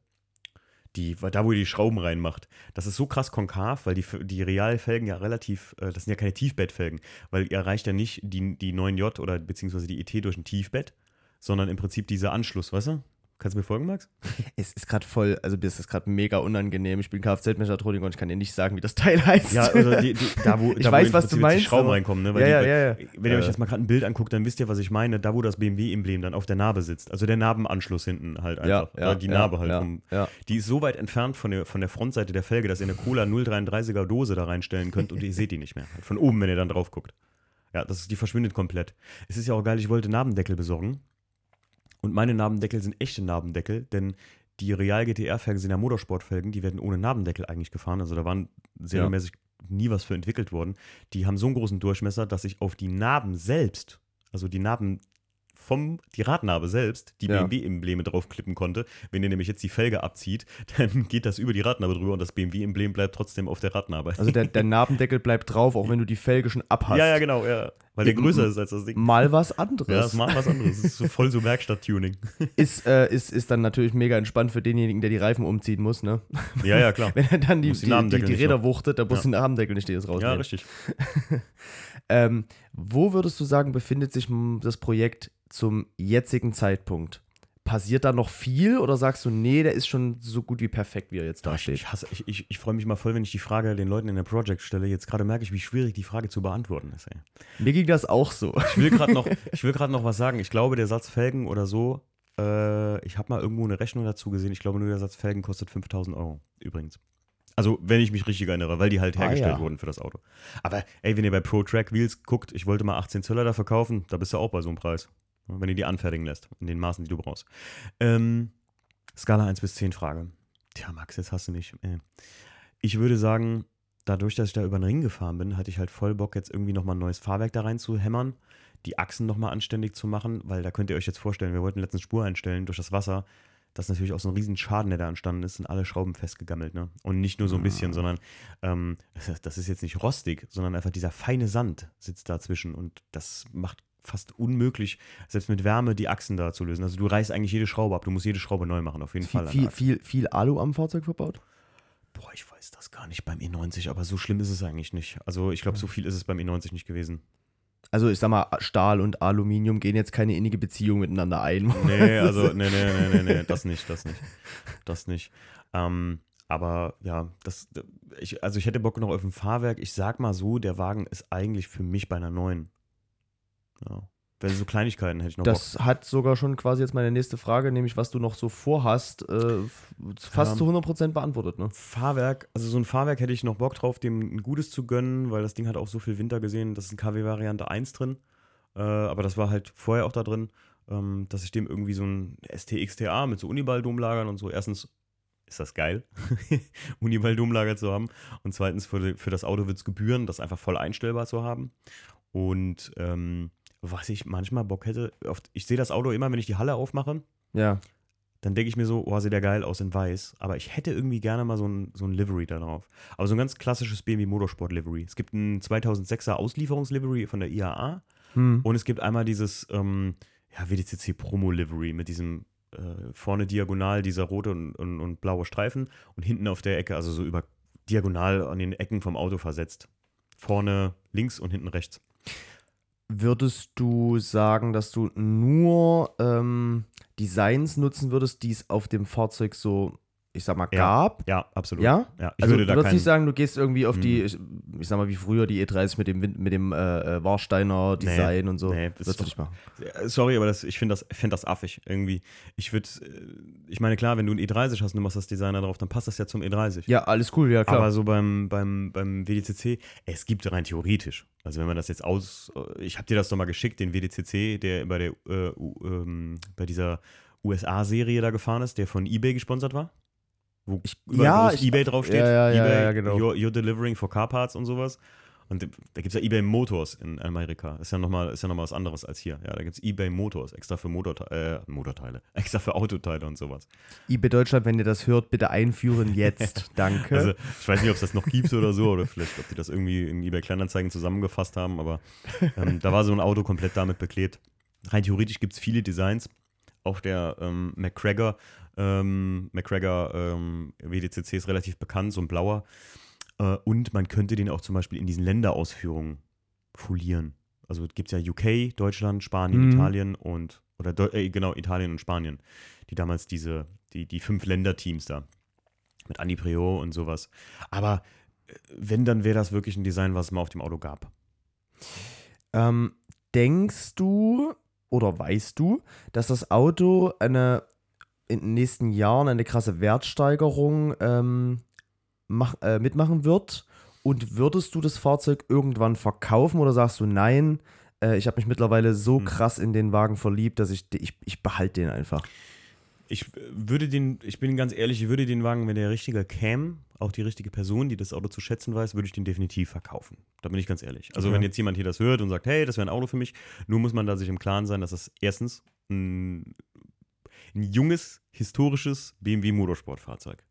die, da wo ihr die Schrauben reinmacht, das ist so krass konkav, weil die, die Realfelgen ja relativ, äh, das sind ja keine Tiefbettfelgen, weil ihr erreicht ja nicht die, die 9J oder beziehungsweise die ET durch ein Tiefbett, sondern im Prinzip dieser Anschluss, weißt du? Kannst du mir folgen, Max? Es ist gerade voll, also das ist gerade mega unangenehm. Ich bin Kfz-Mechatroniker und ich kann dir nicht sagen, wie das Teil heißt. Ja, also die, die, da wo, ich da, weiß, wo was du meinst. Die Schrauben reinkommen, ne? Weil ja, die, ja, ja, Wenn ihr euch jetzt mal gerade ein Bild anguckt, dann wisst ihr, was ich meine. Da, wo das BMW-Emblem dann auf der Narbe sitzt. Also der Narbenanschluss hinten halt einfach. Ja, ja, die Narbe halt. Vom, die ist so weit entfernt von der, von der Frontseite der Felge, dass ihr eine Cola 033er Dose da reinstellen könnt und ihr seht die nicht mehr. Halt von oben, wenn ihr dann drauf guckt. Ja, das ist, die verschwindet komplett. Es ist ja auch geil, ich wollte Narbendeckel besorgen. Und meine Narbendeckel sind echte Narbendeckel, denn die Real GTR-Felgen sind ja Motorsportfelgen, die werden ohne Narbendeckel eigentlich gefahren. Also da waren serienmäßig ja. nie was für entwickelt worden. Die haben so einen großen Durchmesser, dass ich auf die Narben selbst, also die Narben vom, die Radnabe selbst, die ja. BMW-Embleme draufklippen konnte. Wenn ihr nämlich jetzt die Felge abzieht, dann geht das über die Radnabe drüber und das BMW-Emblem bleibt trotzdem auf der Radnabe. Also der, der Narbendeckel bleibt drauf, auch wenn du die Felge schon abhast. Ja, ja, genau, ja. Weil der größer ist als das Ding. Mal was anderes. Ja, mal was anderes. Das ist so voll so Werkstatt-Tuning. Ist, äh, ist, ist dann natürlich mega entspannt für denjenigen, der die Reifen umziehen muss, ne? Ja, ja, klar. Wenn er dann die, die, die, die Räder wuchtet, da muss ja. den Narbendeckel nicht jedes raus. Ja, richtig. ähm, wo würdest du sagen, befindet sich das Projekt zum jetzigen Zeitpunkt? Passiert da noch viel oder sagst du, nee, der ist schon so gut wie perfekt, wie er jetzt da steht? Ich, ich, ich, ich freue mich mal voll, wenn ich die Frage den Leuten in der Project stelle. Jetzt gerade merke ich, wie schwierig die Frage zu beantworten ist. Ey. Mir ging das auch so. Ich will gerade noch, noch was sagen. Ich glaube, der Satz Felgen oder so, äh, ich habe mal irgendwo eine Rechnung dazu gesehen. Ich glaube, nur der Satz Felgen kostet 5000 Euro übrigens. Also, wenn ich mich richtig erinnere, weil die halt hergestellt ah, ja. wurden für das Auto. Aber, ey, wenn ihr bei Pro Track Wheels guckt, ich wollte mal 18 Zöller da verkaufen, da bist du auch bei so einem Preis. Wenn ihr die anfertigen lässt, in den Maßen, die du brauchst. Ähm, Skala 1 bis 10 Frage. Tja, Max, jetzt hast du mich. Äh. Ich würde sagen, dadurch, dass ich da über den Ring gefahren bin, hatte ich halt voll Bock, jetzt irgendwie nochmal ein neues Fahrwerk da rein zu hämmern, die Achsen nochmal anständig zu machen, weil da könnt ihr euch jetzt vorstellen, wir wollten letztens Spur einstellen durch das Wasser. Das ist natürlich auch so ein riesen Schaden, der da entstanden ist, sind alle Schrauben festgegammelt, ne? Und nicht nur so ein bisschen, ah. sondern ähm, das ist jetzt nicht rostig, sondern einfach dieser feine Sand sitzt dazwischen und das macht fast unmöglich, selbst mit Wärme die Achsen da zu lösen. Also du reißt eigentlich jede Schraube ab, du musst jede Schraube neu machen, auf jeden viel, Fall. Viel, viel, viel Alu am Fahrzeug verbaut? Boah, ich weiß das gar nicht beim E90, aber so schlimm ist es eigentlich nicht. Also ich glaube, so viel ist es beim E90 nicht gewesen. Also ich sag mal, Stahl und Aluminium gehen jetzt keine innige Beziehung miteinander ein. Nee, also nee, nee, nee, nee, nee, das nicht, das nicht. Das nicht. Ähm, aber ja, das, ich, also ich hätte Bock noch auf ein Fahrwerk. Ich sag mal so, der Wagen ist eigentlich für mich bei einer neuen. Ja. Weil so Kleinigkeiten hätte ich noch Das Bock. hat sogar schon quasi jetzt meine nächste Frage, nämlich was du noch so vorhast, äh, fast ähm, zu 100% beantwortet. Ne? Fahrwerk, also so ein Fahrwerk hätte ich noch Bock drauf, dem ein gutes zu gönnen, weil das Ding hat auch so viel Winter gesehen. Das ist ein KW-Variante 1 drin, äh, aber das war halt vorher auch da drin, ähm, dass ich dem irgendwie so ein STXTA mit so Uniball-Domlagern und so, erstens ist das geil, Uniball-Domlager zu haben und zweitens für, für das Auto wird es gebühren, das einfach voll einstellbar zu haben und ähm, was ich manchmal Bock hätte, oft, ich sehe das Auto immer, wenn ich die Halle aufmache. Ja. Dann denke ich mir so, oh, sieht der geil aus in weiß. Aber ich hätte irgendwie gerne mal so ein, so ein Livery da drauf. Aber so ein ganz klassisches BMW Motorsport Livery. Es gibt ein 2006er Auslieferungslivery von der IAA. Hm. Und es gibt einmal dieses ähm, ja, WDCC Promo Livery mit diesem äh, vorne diagonal dieser rote und, und, und blaue Streifen und hinten auf der Ecke, also so über diagonal an den Ecken vom Auto versetzt. Vorne links und hinten rechts. Würdest du sagen, dass du nur ähm, Designs nutzen würdest, die es auf dem Fahrzeug so ich sag mal, gab. Ja, ja absolut. Ja? ja ich also würde du würdest nicht sagen, du gehst irgendwie auf die, hm. ich, ich, sag mal, wie früher die E30 mit dem, mit dem äh, äh, Warsteiner Design nee, und so. Nee, das würde ich machen. Sorry, aber das, ich finde das, find das affig irgendwie. Ich würde, äh, ich meine, klar, wenn du ein E30 hast und du machst das Designer drauf, dann passt das ja zum E30. Ja, alles cool, ja klar. Aber so beim, beim, beim WDCC, es gibt rein theoretisch, also wenn man das jetzt aus, ich habe dir das doch mal geschickt, den WDCC, der bei der, äh, ähm, bei dieser USA-Serie da gefahren ist, der von eBay gesponsert war wo ich, ja, ich, Ebay draufsteht. Ja, ja, eBay, ja, genau. You're, you're, delivering for car parts und sowas. Und da gibt es ja eBay Motors in Amerika. Ist ja nochmal noch, was anderes als hier. Ja, da gibt es eBay Motors, extra für Motorteile, äh, Motorteile, extra für Autoteile und sowas. eBay Deutschland, wenn ihr das hört, bitte einführen jetzt. Danke. Also, ich weiß nicht, ob es das noch gibt oder so, oder vielleicht, ob die das irgendwie in eBay Kleinanzeigen zusammengefasst haben, aber ähm, da war so ein Auto komplett damit beklebt. Rein theoretisch gibt es viele Designs. Auch der ähm, McGregor ähm, McGregor ähm, WDCC ist relativ bekannt, so ein blauer. Äh, und man könnte den auch zum Beispiel in diesen Länderausführungen folieren. Also gibt es ja UK, Deutschland, Spanien, mhm. Italien und, oder äh, genau, Italien und Spanien, die damals diese, die, die fünf Länderteams da mit Andi Preo und sowas. Aber äh, wenn, dann wäre das wirklich ein Design, was es mal auf dem Auto gab. Ähm, denkst du oder weißt du, dass das Auto eine in den nächsten Jahren eine krasse Wertsteigerung ähm, mach, äh, mitmachen wird? Und würdest du das Fahrzeug irgendwann verkaufen oder sagst du nein? Äh, ich habe mich mittlerweile so hm. krass in den Wagen verliebt, dass ich, ich, ich behalte den einfach. Ich würde den, ich bin ganz ehrlich, ich würde den Wagen, wenn der richtige käme, auch die richtige Person, die das Auto zu schätzen weiß, würde ich den definitiv verkaufen. Da bin ich ganz ehrlich. Also, okay. wenn jetzt jemand hier das hört und sagt, hey, das wäre ein Auto für mich, nur muss man da sich im Klaren sein, dass das erstens ein ein junges, historisches BMW Motorsportfahrzeug.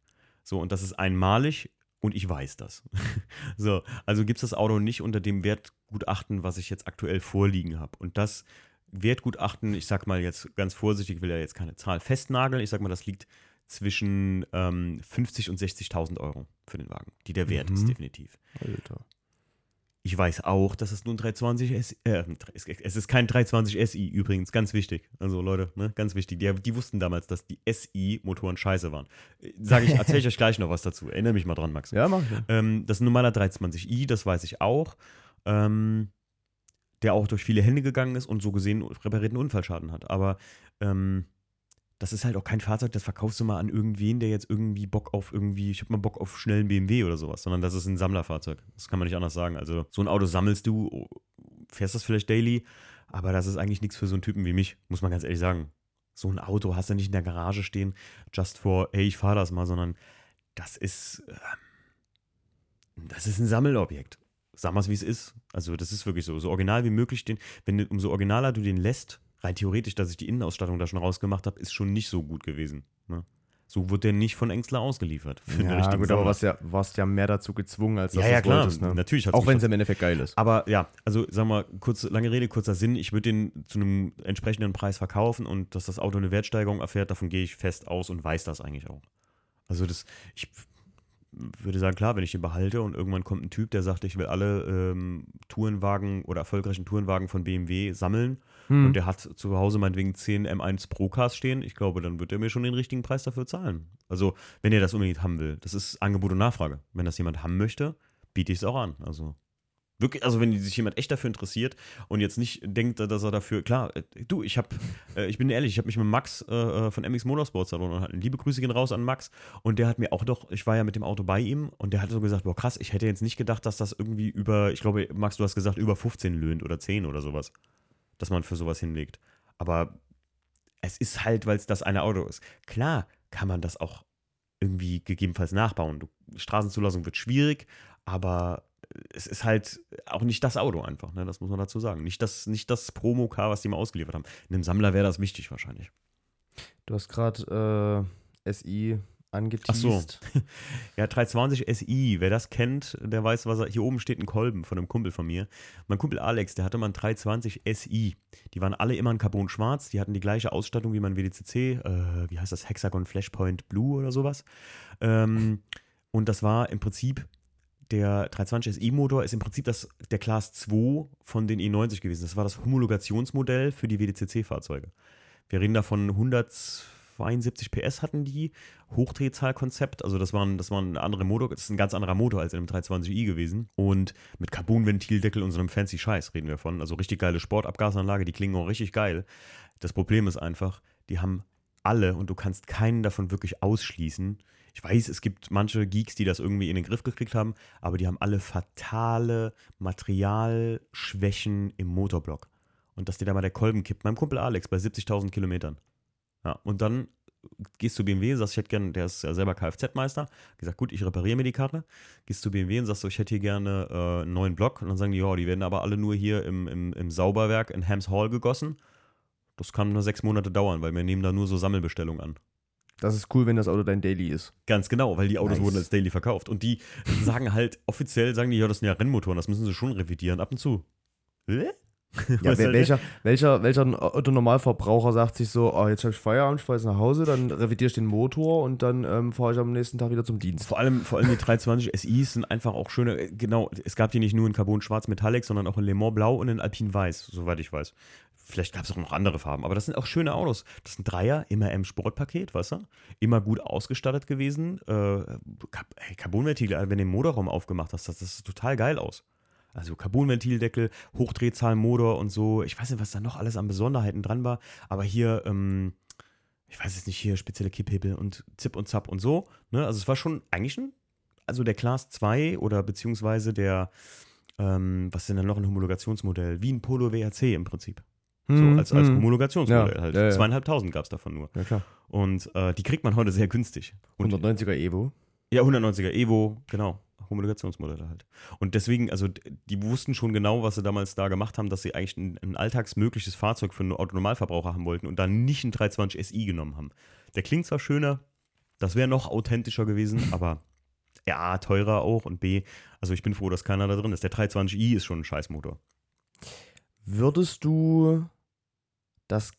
So, und das ist einmalig und ich weiß das. so, also gibt es das Auto nicht unter dem Wertgutachten, was ich jetzt aktuell vorliegen habe. Und das Wertgutachten, ich sag mal jetzt ganz vorsichtig, will ja jetzt keine Zahl festnageln, ich sag mal, das liegt zwischen ähm, 50 und 60.000 Euro für den Wagen, die der Wert mhm. ist, definitiv. Alter. Ich weiß auch, dass es nur ein 320 SI, äh, es ist kein 320 SI übrigens, ganz wichtig. Also Leute, ne, ganz wichtig. Die, die wussten damals, dass die SI-Motoren scheiße waren. Sage ich, erzähle ich euch gleich noch was dazu. Erinnere mich mal dran, Max. Ja, mach ich. Ähm, das ist ein normaler 320i, das weiß ich auch. Ähm, der auch durch viele Hände gegangen ist und so gesehen reparierten Unfallschaden hat. Aber ähm, das ist halt auch kein Fahrzeug, das verkaufst du mal an irgendwen, der jetzt irgendwie Bock auf irgendwie, ich hab mal Bock auf schnellen BMW oder sowas, sondern das ist ein Sammlerfahrzeug. Das kann man nicht anders sagen. Also so ein Auto sammelst du, fährst das vielleicht daily, aber das ist eigentlich nichts für so einen Typen wie mich, muss man ganz ehrlich sagen. So ein Auto hast du nicht in der Garage stehen, just for, hey, ich fahre das mal, sondern das ist, äh, das ist ein Sammelobjekt. Sag mal, wie es ist. Also das ist wirklich so, so original wie möglich. Den, wenn umso originaler du den lässt, rein theoretisch, dass ich die Innenausstattung da schon rausgemacht habe, ist schon nicht so gut gewesen. Ne? So wird der nicht von Engstler ausgeliefert. Für ja, gut, aber warst ja, warst ja mehr dazu gezwungen, als dass ja, ja, klar. Wolltest, ne? Natürlich Auch wenn es im Endeffekt geil ist. Aber ja, also sag mal, kurz, lange Rede, kurzer Sinn. Ich würde den zu einem entsprechenden Preis verkaufen und dass das Auto eine Wertsteigerung erfährt, davon gehe ich fest aus und weiß das eigentlich auch. Also das, ich würde sagen, klar, wenn ich den behalte und irgendwann kommt ein Typ, der sagt, ich will alle ähm, Tourenwagen oder erfolgreichen Tourenwagen von BMW sammeln hm. und der hat zu Hause meinetwegen 10 M1 Procars stehen, ich glaube, dann wird er mir schon den richtigen Preis dafür zahlen. Also, wenn er das unbedingt haben will. Das ist Angebot und Nachfrage. Wenn das jemand haben möchte, biete ich es auch an. Also Wirklich, also wenn sich jemand echt dafür interessiert und jetzt nicht denkt, dass er dafür, klar, äh, du, ich habe, äh, ich bin ehrlich, ich habe mich mit Max äh, äh von MX Motorsports Salon und liebe Grüße gehen raus an Max und der hat mir auch doch, ich war ja mit dem Auto bei ihm und der hat so gesagt, boah krass, ich hätte jetzt nicht gedacht, dass das irgendwie über, ich glaube, Max, du hast gesagt, über 15 löhnt oder 10 oder sowas, dass man für sowas hinlegt. Aber es ist halt, weil es das eine Auto ist. Klar kann man das auch irgendwie gegebenenfalls nachbauen. Du, Straßenzulassung wird schwierig, aber es ist halt auch nicht das Auto einfach, ne? Das muss man dazu sagen. Nicht das, nicht das Promo-Car, was die mal ausgeliefert haben. In einem Sammler wäre das wichtig wahrscheinlich. Du hast gerade äh, SI angeteased. Ach so. Ja, 320 SI, wer das kennt, der weiß, was er. Hier oben steht ein Kolben von einem Kumpel von mir. Mein Kumpel Alex, der hatte mal ein 320 SI. Die waren alle immer in Carbon Schwarz, die hatten die gleiche Ausstattung wie mein WDCC, äh, wie heißt das? Hexagon Flashpoint Blue oder sowas. Ähm, und das war im Prinzip der 320 SI-Motor ist im Prinzip das, der Class 2 von den E90 gewesen. Das war das Homologationsmodell für die WDCC-Fahrzeuge. Wir reden da von 100, 72 PS hatten die, Hochdrehzahlkonzept, also das waren, das waren andere Motor, das ist ein ganz anderer Motor als in einem 320i gewesen und mit Carbon-Ventildeckel und so einem fancy Scheiß reden wir von, also richtig geile Sportabgasanlage, die klingen auch richtig geil. Das Problem ist einfach, die haben alle und du kannst keinen davon wirklich ausschließen. Ich weiß, es gibt manche Geeks, die das irgendwie in den Griff gekriegt haben, aber die haben alle fatale Materialschwächen im Motorblock. Und dass dir da mal der Kolben kippt. Mein Kumpel Alex bei 70.000 Kilometern. Ja, und dann gehst du BMW, sagst, ich hätte gerne, der ist ja selber Kfz-Meister, gesagt, gut, ich repariere mir die Karre. Gehst du BMW und sagst so, ich hätte hier gerne äh, einen neuen Block. Und dann sagen die, ja, die werden aber alle nur hier im, im, im Sauberwerk in Hams Hall gegossen. Das kann nur sechs Monate dauern, weil wir nehmen da nur so Sammelbestellungen an. Das ist cool, wenn das Auto dein Daily ist. Ganz genau, weil die Autos nice. wurden als Daily verkauft. Und die sagen halt, offiziell sagen die, ja, das sind ja Rennmotoren, das müssen sie schon revidieren, ab und zu. Hä? Ja, welcher, welcher, welcher Autonormalverbraucher sagt sich so, oh, jetzt habe ich Feierabend, ich fahre jetzt nach Hause, dann revidiere ich den Motor und dann ähm, fahre ich am nächsten Tag wieder zum Dienst. Vor allem, vor allem die 320 SIs sind einfach auch schöne, äh, genau, es gab die nicht nur in Carbon Schwarz Metallic, sondern auch in Le Mans Blau und in Alpine Weiß, soweit ich weiß. Vielleicht gab es auch noch andere Farben, aber das sind auch schöne Autos. Das sind Dreier, immer im Sportpaket, weißt du? Immer gut ausgestattet gewesen. Äh, Carbonventil, wenn du den Motorraum aufgemacht hast, das, das sieht total geil aus. Also Carbonventildeckel, Hochdrehzahlmotor und so. Ich weiß nicht, was da noch alles an Besonderheiten dran war, aber hier, ähm, ich weiß jetzt nicht, hier spezielle Kipphebel und Zip und Zap und so. Ne? Also es war schon eigentlich ein, also der Class 2 oder beziehungsweise der, ähm, was ist denn da noch ein Homologationsmodell? Wie ein Polo WRC im Prinzip. So hm, als, als hm. Homologationsmodell ja, halt. Ja, ja. Zweieinhalbtausend gab es davon nur. Ja, klar. Und äh, die kriegt man heute sehr günstig. Und 190er Evo? Ja, 190er Evo, genau. Homologationsmodelle halt. Und deswegen, also die wussten schon genau, was sie damals da gemacht haben, dass sie eigentlich ein, ein alltagsmögliches Fahrzeug für einen Autonormalverbraucher haben wollten und dann nicht ein 320 SI genommen haben. Der klingt zwar schöner, das wäre noch authentischer gewesen, aber ja, teurer auch und B, also ich bin froh, dass keiner da drin ist. Der 320i ist schon ein Scheißmotor. Würdest du das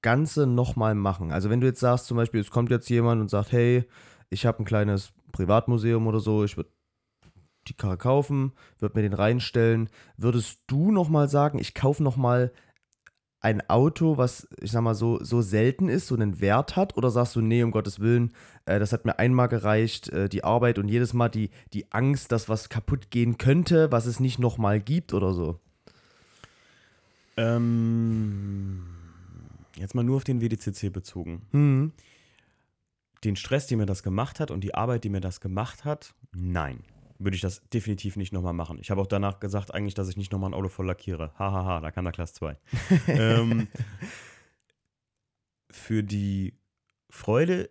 Ganze nochmal machen? Also wenn du jetzt sagst, zum Beispiel, es kommt jetzt jemand und sagt, hey, ich habe ein kleines Privatmuseum oder so, ich würde die Karre kaufen, würde mir den reinstellen. Würdest du nochmal sagen, ich kaufe nochmal ein Auto, was, ich sag mal, so, so selten ist, so einen Wert hat? Oder sagst du, nee, um Gottes Willen, äh, das hat mir einmal gereicht, äh, die Arbeit und jedes Mal die, die Angst, dass was kaputt gehen könnte, was es nicht nochmal gibt oder so? Ähm, jetzt mal nur auf den WDCC bezogen. Mhm. Den Stress, den mir das gemacht hat und die Arbeit, die mir das gemacht hat, nein würde ich das definitiv nicht nochmal machen. Ich habe auch danach gesagt, eigentlich, dass ich nicht nochmal ein Auto voll lackiere. Hahaha, ha, ha, da kam der Klasse 2. ähm, für die Freude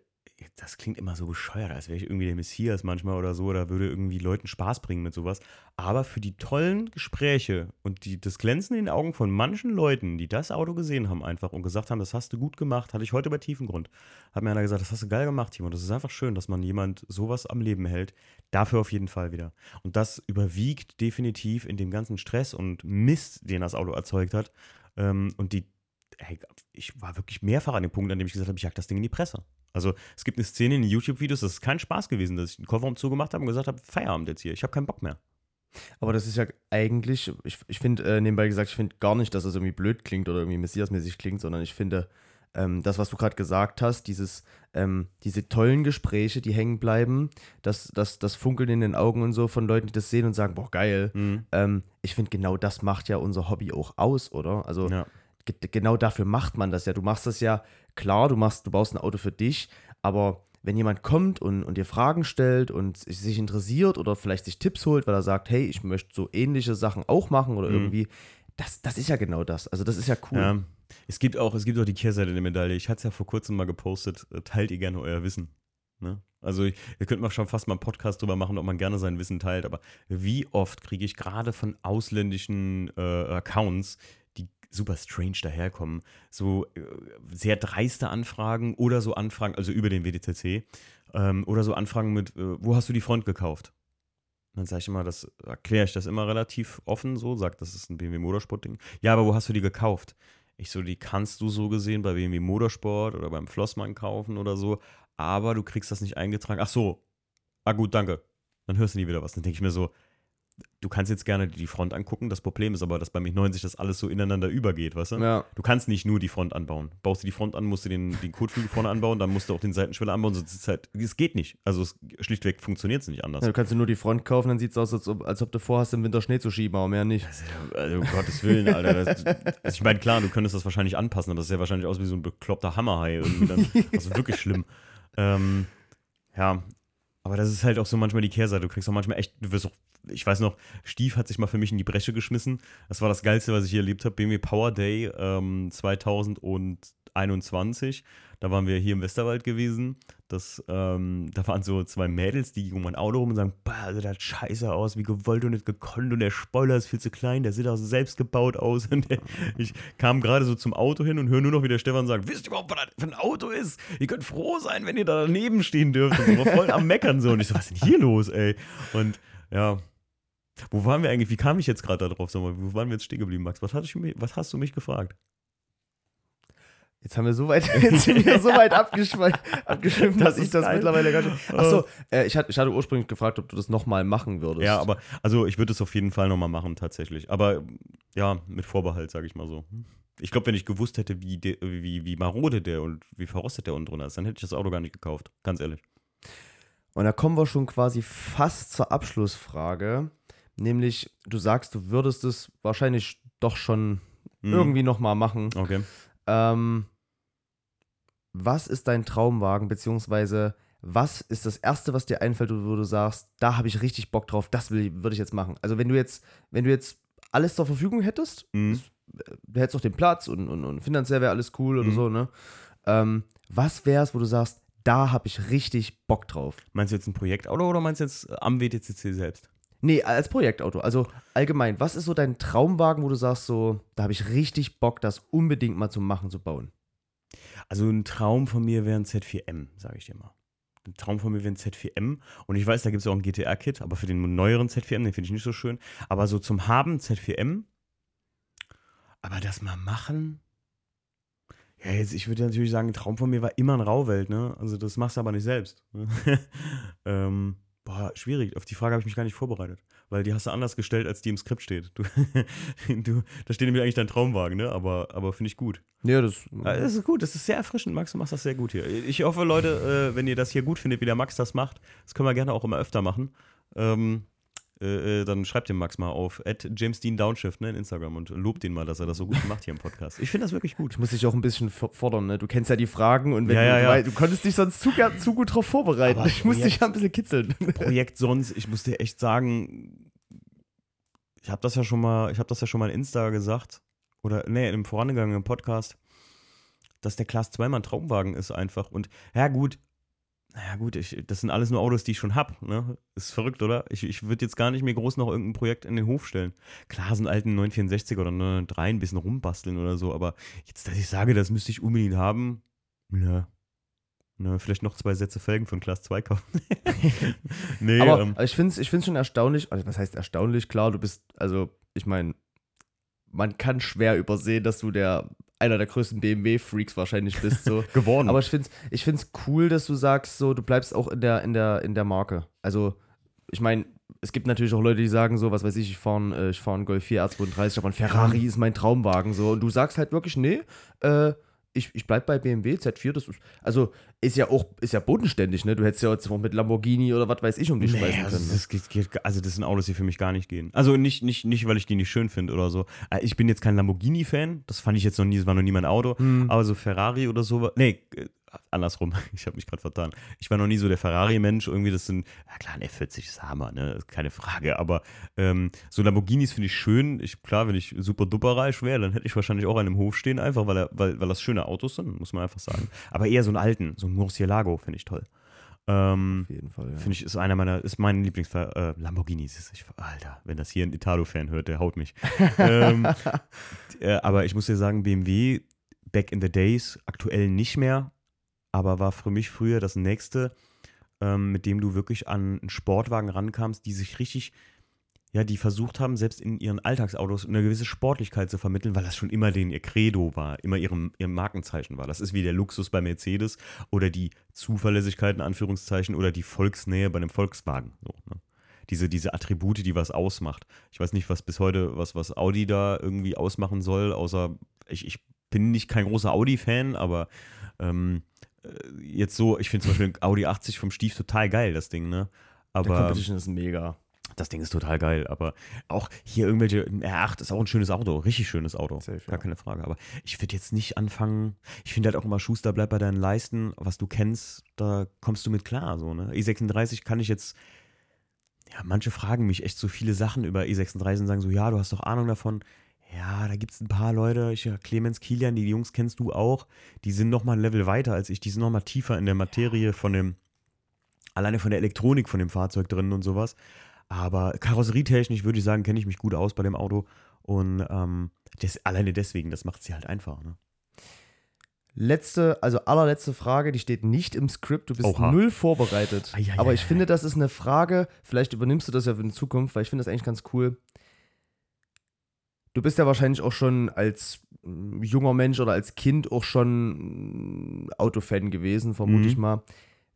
das klingt immer so bescheuert, als wäre ich irgendwie der Messias manchmal oder so, oder würde irgendwie Leuten Spaß bringen mit sowas. Aber für die tollen Gespräche und die, das Glänzen in den Augen von manchen Leuten, die das Auto gesehen haben einfach und gesagt haben, das hast du gut gemacht, hatte ich heute bei Tiefengrund. Hat mir einer gesagt, das hast du geil gemacht, Timo. Das ist einfach schön, dass man jemand sowas am Leben hält. Dafür auf jeden Fall wieder. Und das überwiegt definitiv in dem ganzen Stress und Mist, den das Auto erzeugt hat. Ähm, und die Hey, ich war wirklich mehrfach an dem Punkt, an dem ich gesagt habe, ich jag das Ding in die Presse. Also es gibt eine Szene in den YouTube-Videos, das ist kein Spaß gewesen, dass ich den Kofferraum zugemacht habe und gesagt habe, Feierabend jetzt hier, ich habe keinen Bock mehr. Aber das ist ja eigentlich, ich, ich finde, äh, nebenbei gesagt, ich finde gar nicht, dass das irgendwie blöd klingt oder irgendwie messiasmäßig klingt, sondern ich finde, ähm, das, was du gerade gesagt hast, dieses, ähm, diese tollen Gespräche, die hängen bleiben, das, das, das Funkeln in den Augen und so von Leuten, die das sehen und sagen, boah, geil. Mhm. Ähm, ich finde, genau das macht ja unser Hobby auch aus, oder? Also ja. genau dafür macht man das ja. Du machst das ja klar, du machst, du baust ein Auto für dich, aber wenn jemand kommt und, und dir Fragen stellt und sich interessiert oder vielleicht sich Tipps holt, weil er sagt, hey, ich möchte so ähnliche Sachen auch machen oder mhm. irgendwie, das, das ist ja genau das. Also das ist ja cool. Ja. Es gibt auch, es gibt auch die Kehrseite der Medaille. Ich hatte es ja vor kurzem mal gepostet, äh, teilt ihr gerne euer Wissen. Ne? Also ihr könnt mal schon fast mal einen Podcast drüber machen, ob man gerne sein Wissen teilt, aber wie oft kriege ich gerade von ausländischen äh, Accounts super strange daherkommen. So äh, sehr dreiste Anfragen oder so Anfragen, also über den WDCC, ähm, oder so Anfragen mit, äh, wo hast du die Front gekauft? dann sage ich immer, das erkläre ich das immer relativ offen so, sagt, das ist ein BMW Motorsport-Ding. Ja, aber wo hast du die gekauft? Ich so, die kannst du so gesehen bei BMW Motorsport oder beim Flossmann kaufen oder so, aber du kriegst das nicht eingetragen. Ach so, ah gut, danke. Dann hörst du nie wieder was. Dann denke ich mir so, du kannst jetzt gerne die Front angucken. Das Problem ist aber, dass bei MiG 90 das alles so ineinander übergeht, weißt du? Ja. Du kannst nicht nur die Front anbauen. Baust du die Front an, musst du den, den Kotflügel vorne anbauen, dann musst du auch den Seitenschwelle anbauen. Sonst ist halt, es geht nicht. Also es, schlichtweg funktioniert es nicht anders. Ja, du kannst nur die Front kaufen, dann sieht es aus, als ob, als ob du vorhast, im Winter Schnee zu schieben, aber mehr nicht. Also, um Gottes Willen, Alter. Das, also ich meine, klar, du könntest das wahrscheinlich anpassen, aber das sieht ja wahrscheinlich aus wie so ein bekloppter Hammerhai. Irgendwie dann, also wirklich schlimm. Ähm, ja, aber das ist halt auch so manchmal die Kehrseite. Du kriegst auch manchmal echt, du wirst auch ich weiß noch, Stief hat sich mal für mich in die Bresche geschmissen. Das war das Geilste, was ich hier erlebt habe. BMW Power Day ähm, 2021. Da waren wir hier im Westerwald gewesen. Das, ähm, da waren so zwei Mädels, die um mein Auto rum und sagen: Bah, sieht das scheiße aus, wie gewollt und nicht gekonnt. Und der Spoiler ist viel zu klein, der sieht auch selbst gebaut aus. Und der, ich kam gerade so zum Auto hin und höre nur noch, wie der Stefan sagt: Wisst ihr überhaupt, was das für ein Auto ist? Ihr könnt froh sein, wenn ihr da daneben stehen dürft. Und so voll am Meckern so. Und ich so: Was ist denn hier los, ey? Und ja, wo waren wir eigentlich? Wie kam ich jetzt gerade darauf? Sag mal, wo waren wir jetzt stehen geblieben, Max? Was, ich, was hast du mich gefragt? Jetzt haben wir so weit, jetzt sind wir so weit abgeschwiffen, dass ich das geil. mittlerweile gar nicht. Achso, äh, ich, hatte, ich hatte ursprünglich gefragt, ob du das nochmal machen würdest. Ja, aber also ich würde es auf jeden Fall nochmal machen, tatsächlich. Aber ja, mit Vorbehalt, sage ich mal so. Ich glaube, wenn ich gewusst hätte, wie, de, wie, wie marode der und wie verrostet der unten drunter ist, dann hätte ich das Auto gar nicht gekauft. Ganz ehrlich. Und da kommen wir schon quasi fast zur Abschlussfrage. Nämlich, du sagst, du würdest es wahrscheinlich doch schon mhm. irgendwie nochmal machen. Okay. Ähm, was ist dein Traumwagen, beziehungsweise was ist das Erste, was dir einfällt, wo du sagst, da habe ich richtig Bock drauf, das würde ich jetzt machen. Also wenn du jetzt, wenn du jetzt alles zur Verfügung hättest, mhm. du hättest auch den Platz und, und, und finanziell wäre alles cool oder mhm. so, ne? Ähm, was wäre es, wo du sagst, da habe ich richtig Bock drauf? Meinst du jetzt ein Projektauto oder meinst du jetzt am WTCC selbst? Nee, als Projektauto. Also allgemein, was ist so dein Traumwagen, wo du sagst, so, da habe ich richtig Bock, das unbedingt mal zu machen, zu bauen? Also ein Traum von mir wäre ein Z4M, sage ich dir mal. Ein Traum von mir wäre ein Z4M. Und ich weiß, da gibt es auch ein GTR-Kit, aber für den neueren Z4M, den finde ich nicht so schön. Aber so zum Haben Z4M. Aber das mal machen. Ja, jetzt, ich würde natürlich sagen, ein Traum von mir war immer ein Rauwelt, ne? Also das machst du aber nicht selbst. ähm, Boah, schwierig. Auf die Frage habe ich mich gar nicht vorbereitet. Weil die hast du anders gestellt, als die im Skript steht. Du, du, da steht nämlich eigentlich dein Traumwagen, ne? Aber, aber finde ich gut. Ja, das, das ist gut. Das ist sehr erfrischend, Max. Du machst das sehr gut hier. Ich hoffe, Leute, äh, wenn ihr das hier gut findet, wie der Max das macht, das können wir gerne auch immer öfter machen. Ähm, äh, äh, dann schreibt dem Max mal auf at James Dean Downshift ne, in Instagram und lobt ihn mal, dass er das so gut macht hier im Podcast. Ich finde das wirklich gut. Ich muss dich auch ein bisschen fordern, ne? Du kennst ja die Fragen und wenn ja, ja, du, ja. Du konntest dich sonst zu, zu gut drauf vorbereiten. Aber ich muss dich ja ein bisschen kitzeln. Projekt sonst, ich muss dir echt sagen, ich habe das ja schon mal, ich habe das ja schon mal in Insta gesagt oder nee, im vorangegangenen Podcast, dass der Class 2 mal ein Traumwagen ist einfach und ja gut, naja, gut, ich, das sind alles nur Autos, die ich schon habe. Ne? Ist verrückt, oder? Ich, ich würde jetzt gar nicht mehr groß noch irgendein Projekt in den Hof stellen. Klar, so einen alten 964 oder 903 ein bisschen rumbasteln oder so, aber jetzt, dass ich sage, das müsste ich unbedingt haben, ne. Ne, vielleicht noch zwei Sätze Felgen von Class 2 kaufen. nee, aber ähm, ich finde es ich schon erstaunlich, also was heißt erstaunlich? Klar, du bist, also ich meine, man kann schwer übersehen, dass du der einer der größten BMW-Freaks wahrscheinlich bist. So. Geworden. Aber ich finde es ich find's cool, dass du sagst, so, du bleibst auch in der, in der, in der Marke. Also, ich meine, es gibt natürlich auch Leute, die sagen so, was weiß ich, ich fahre äh, fahr einen Golf 4 R32, aber ein Ferrari ist mein Traumwagen. So. Und du sagst halt wirklich, nee, äh, ich, ich bleib bei BMW, Z4, das ist, also ist ja auch, ist ja bodenständig, ne? Du hättest ja jetzt auch mit Lamborghini oder was weiß ich um dich nee, schmeißen also können. Das geht, geht, also das sind Autos, die für mich gar nicht gehen. Also nicht, nicht, nicht weil ich die nicht schön finde oder so. Äh, ich bin jetzt kein Lamborghini-Fan, das fand ich jetzt noch nie, das war noch nie mein Auto, hm. aber so Ferrari oder so, nee, andersrum, ich habe mich gerade vertan. Ich war noch nie so der Ferrari-Mensch, irgendwie, das sind, ja klar, ein F40 ist Hammer, ne, keine Frage, aber ähm, so Lamborghinis finde ich schön. Ich, klar, wenn ich super duper reich wäre, dann hätte ich wahrscheinlich auch einen im Hof stehen, einfach, weil, er, weil, weil das schöne Autos sind, muss man einfach sagen. Aber eher so einen alten, so einen Murcielago finde ich toll. Ähm, Auf jeden Fall, ja. Finde ich, ist einer meiner, ist mein Lieblings äh, Lamborghinis. Ich, Alter, wenn das hier ein Italo-Fan hört, der haut mich. ähm, äh, aber ich muss dir sagen, BMW, back in the days, aktuell nicht mehr aber war für mich früher das nächste, ähm, mit dem du wirklich an einen Sportwagen rankamst, die sich richtig, ja, die versucht haben, selbst in ihren Alltagsautos eine gewisse Sportlichkeit zu vermitteln, weil das schon immer den ihr Credo war, immer ihrem, ihrem Markenzeichen war. Das ist wie der Luxus bei Mercedes oder die Zuverlässigkeit in Anführungszeichen oder die Volksnähe bei einem Volkswagen. So, ne? diese, diese Attribute, die was ausmacht. Ich weiß nicht, was bis heute, was, was Audi da irgendwie ausmachen soll, außer ich, ich bin nicht kein großer Audi-Fan, aber ähm, äh, jetzt so, ich finde zum Beispiel Audi 80 vom Stief total geil, das Ding, ne? Aber. Der Competition ist mega. Das Ding ist total geil, aber auch hier irgendwelche, R8 ist auch ein schönes Auto, richtig schönes Auto, Safe, gar ja. keine Frage. Aber ich würde jetzt nicht anfangen, ich finde halt auch immer, Schuster, bleib bei deinen Leisten, was du kennst, da kommst du mit klar, so, ne? E36 kann ich jetzt, ja, manche fragen mich echt so viele Sachen über E36 und sagen so, ja, du hast doch Ahnung davon. Ja, da gibt es ein paar Leute, ich, Clemens Kilian, die Jungs kennst du auch, die sind nochmal ein Level weiter als ich, die sind nochmal tiefer in der Materie von dem, alleine von der Elektronik von dem Fahrzeug drin und sowas. Aber karosserietechnisch würde ich sagen, kenne ich mich gut aus bei dem Auto. Und ähm, das, alleine deswegen, das macht sie halt einfach. Ne? Letzte, also allerletzte Frage, die steht nicht im Skript, du bist Oha. null vorbereitet. Ja, Aber ich finde, das ist eine Frage, vielleicht übernimmst du das ja für die Zukunft, weil ich finde das eigentlich ganz cool. Du bist ja wahrscheinlich auch schon als mm, junger Mensch oder als Kind auch schon mm, Autofan gewesen, vermute mhm. ich mal.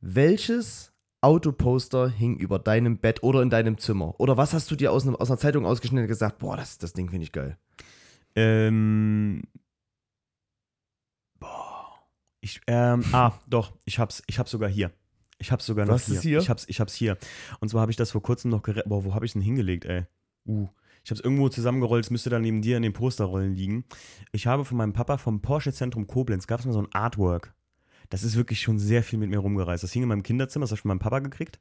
Welches Autoposter hing über deinem Bett oder in deinem Zimmer? Oder was hast du dir aus, ne, aus einer Zeitung ausgeschnitten und gesagt, boah, das, das Ding finde ich geil? Ähm. Boah. Ich, ähm, ah, doch, ich hab's, ich hab's sogar hier. Ich hab's sogar noch Was hier. Ist hier. Ich hab's, ich hab's hier. Und zwar habe ich das vor kurzem noch gerettet. Boah, wo habe ich denn hingelegt, ey? Uh. Ich habe es irgendwo zusammengerollt, es müsste dann neben dir in den Posterrollen liegen. Ich habe von meinem Papa vom Porsche Zentrum Koblenz, gab es mal so ein Artwork. Das ist wirklich schon sehr viel mit mir rumgereist. Das hing in meinem Kinderzimmer, das habe ich von meinem Papa gekriegt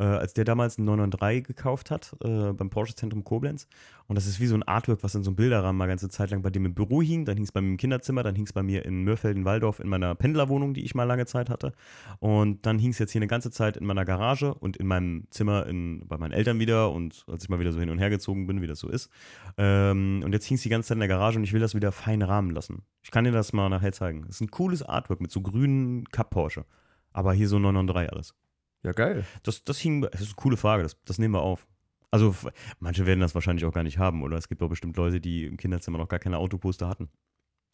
äh, als der damals einen 993 gekauft hat äh, beim Porsche Zentrum Koblenz. Und das ist wie so ein Artwork, was in so einem Bilderrahmen mal ganze Zeit lang bei dem im Büro hing. Dann hing es bei mir im Kinderzimmer, dann hing es bei mir in Mürfelden-Waldorf in meiner Pendlerwohnung, die ich mal lange Zeit hatte. Und dann hing es jetzt hier eine ganze Zeit in meiner Garage und in meinem Zimmer in, bei meinen Eltern wieder. Und als ich mal wieder so hin und her gezogen bin, wie das so ist. Ähm, und jetzt hing es die ganze Zeit in der Garage und ich will das wieder fein rahmen lassen. Ich kann dir das mal nachher zeigen. Das ist ein cooles Artwork mit so grünen Cup Porsche. Aber hier so 993 alles. Ja, geil. Das, das, hing, das ist eine coole Frage, das, das nehmen wir auf. Also manche werden das wahrscheinlich auch gar nicht haben, oder? Es gibt auch bestimmt Leute, die im Kinderzimmer noch gar keine Autoposter hatten.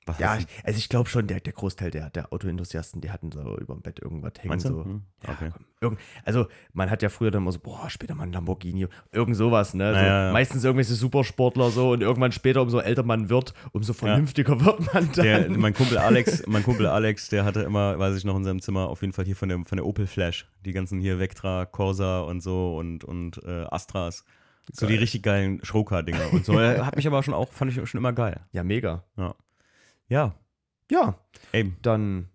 Was ja, ich, also ich glaube schon, der, der Großteil der, der Autoenthusiasten, die hatten so über dem Bett irgendwas hängen. So. Hm, okay. Ja, irgend, also man hat ja früher dann immer so, boah, später mal ein Lamborghini, irgend sowas, ne? So, ja, ja. Meistens irgendwelche Supersportler so und irgendwann später, umso älter man wird, umso vernünftiger wird man dann. Der, mein Kumpel Alex, mein Kumpel Alex, der hatte immer, weiß ich noch, in seinem Zimmer auf jeden Fall hier von der, von der Opel Flash, die ganzen hier Vectra, Corsa und so und, und äh, Astras So die richtig geilen Schroka-Dinger und so. Hat mich aber schon auch, fand ich schon immer geil. Ja, mega. Ja. Ja. Ja. Ey. Dann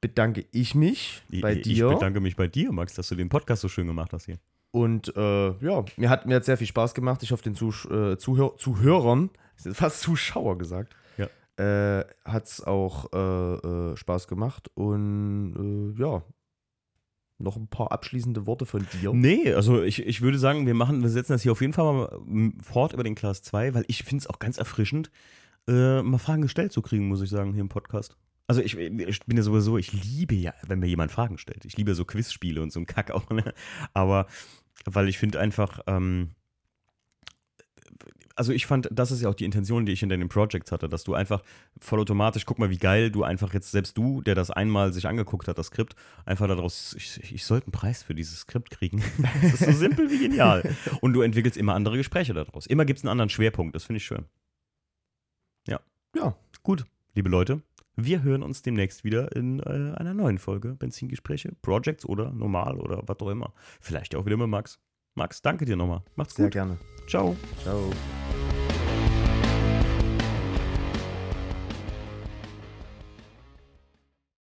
bedanke ich mich bei ich, dir. Ich bedanke mich bei dir, Max, dass du den Podcast so schön gemacht hast hier. Und äh, ja, mir hat, mir hat sehr viel Spaß gemacht. Ich hoffe, den Zuh äh, Zuhör Zuhörern, fast Zuschauer gesagt, ja. äh, hat es auch äh, äh, Spaß gemacht. Und ja, noch ein paar abschließende Worte von dir? Nee, also ich, ich würde sagen, wir machen, wir setzen das hier auf jeden Fall mal fort über den Class 2, weil ich finde es auch ganz erfrischend, äh, mal Fragen gestellt zu kriegen, muss ich sagen, hier im Podcast. Also ich, ich, bin ja sowieso, ich liebe ja, wenn mir jemand Fragen stellt. Ich liebe so Quizspiele und so ein Kack auch, ne? Aber weil ich finde einfach, ähm, also ich fand, das ist ja auch die Intention, die ich in deinen Projects hatte, dass du einfach vollautomatisch, guck mal, wie geil du einfach jetzt, selbst du, der das einmal sich angeguckt hat, das Skript, einfach daraus, ich, ich sollte einen Preis für dieses Skript kriegen. das ist so simpel wie genial. Und du entwickelst immer andere Gespräche daraus. Immer gibt es einen anderen Schwerpunkt, das finde ich schön. Ja. Gut, liebe Leute, wir hören uns demnächst wieder in äh, einer neuen Folge Benzingespräche, Projects oder normal oder was auch immer. Vielleicht auch wieder mit Max. Max, danke dir nochmal. Macht's gut. Sehr gerne. Ciao. Ciao.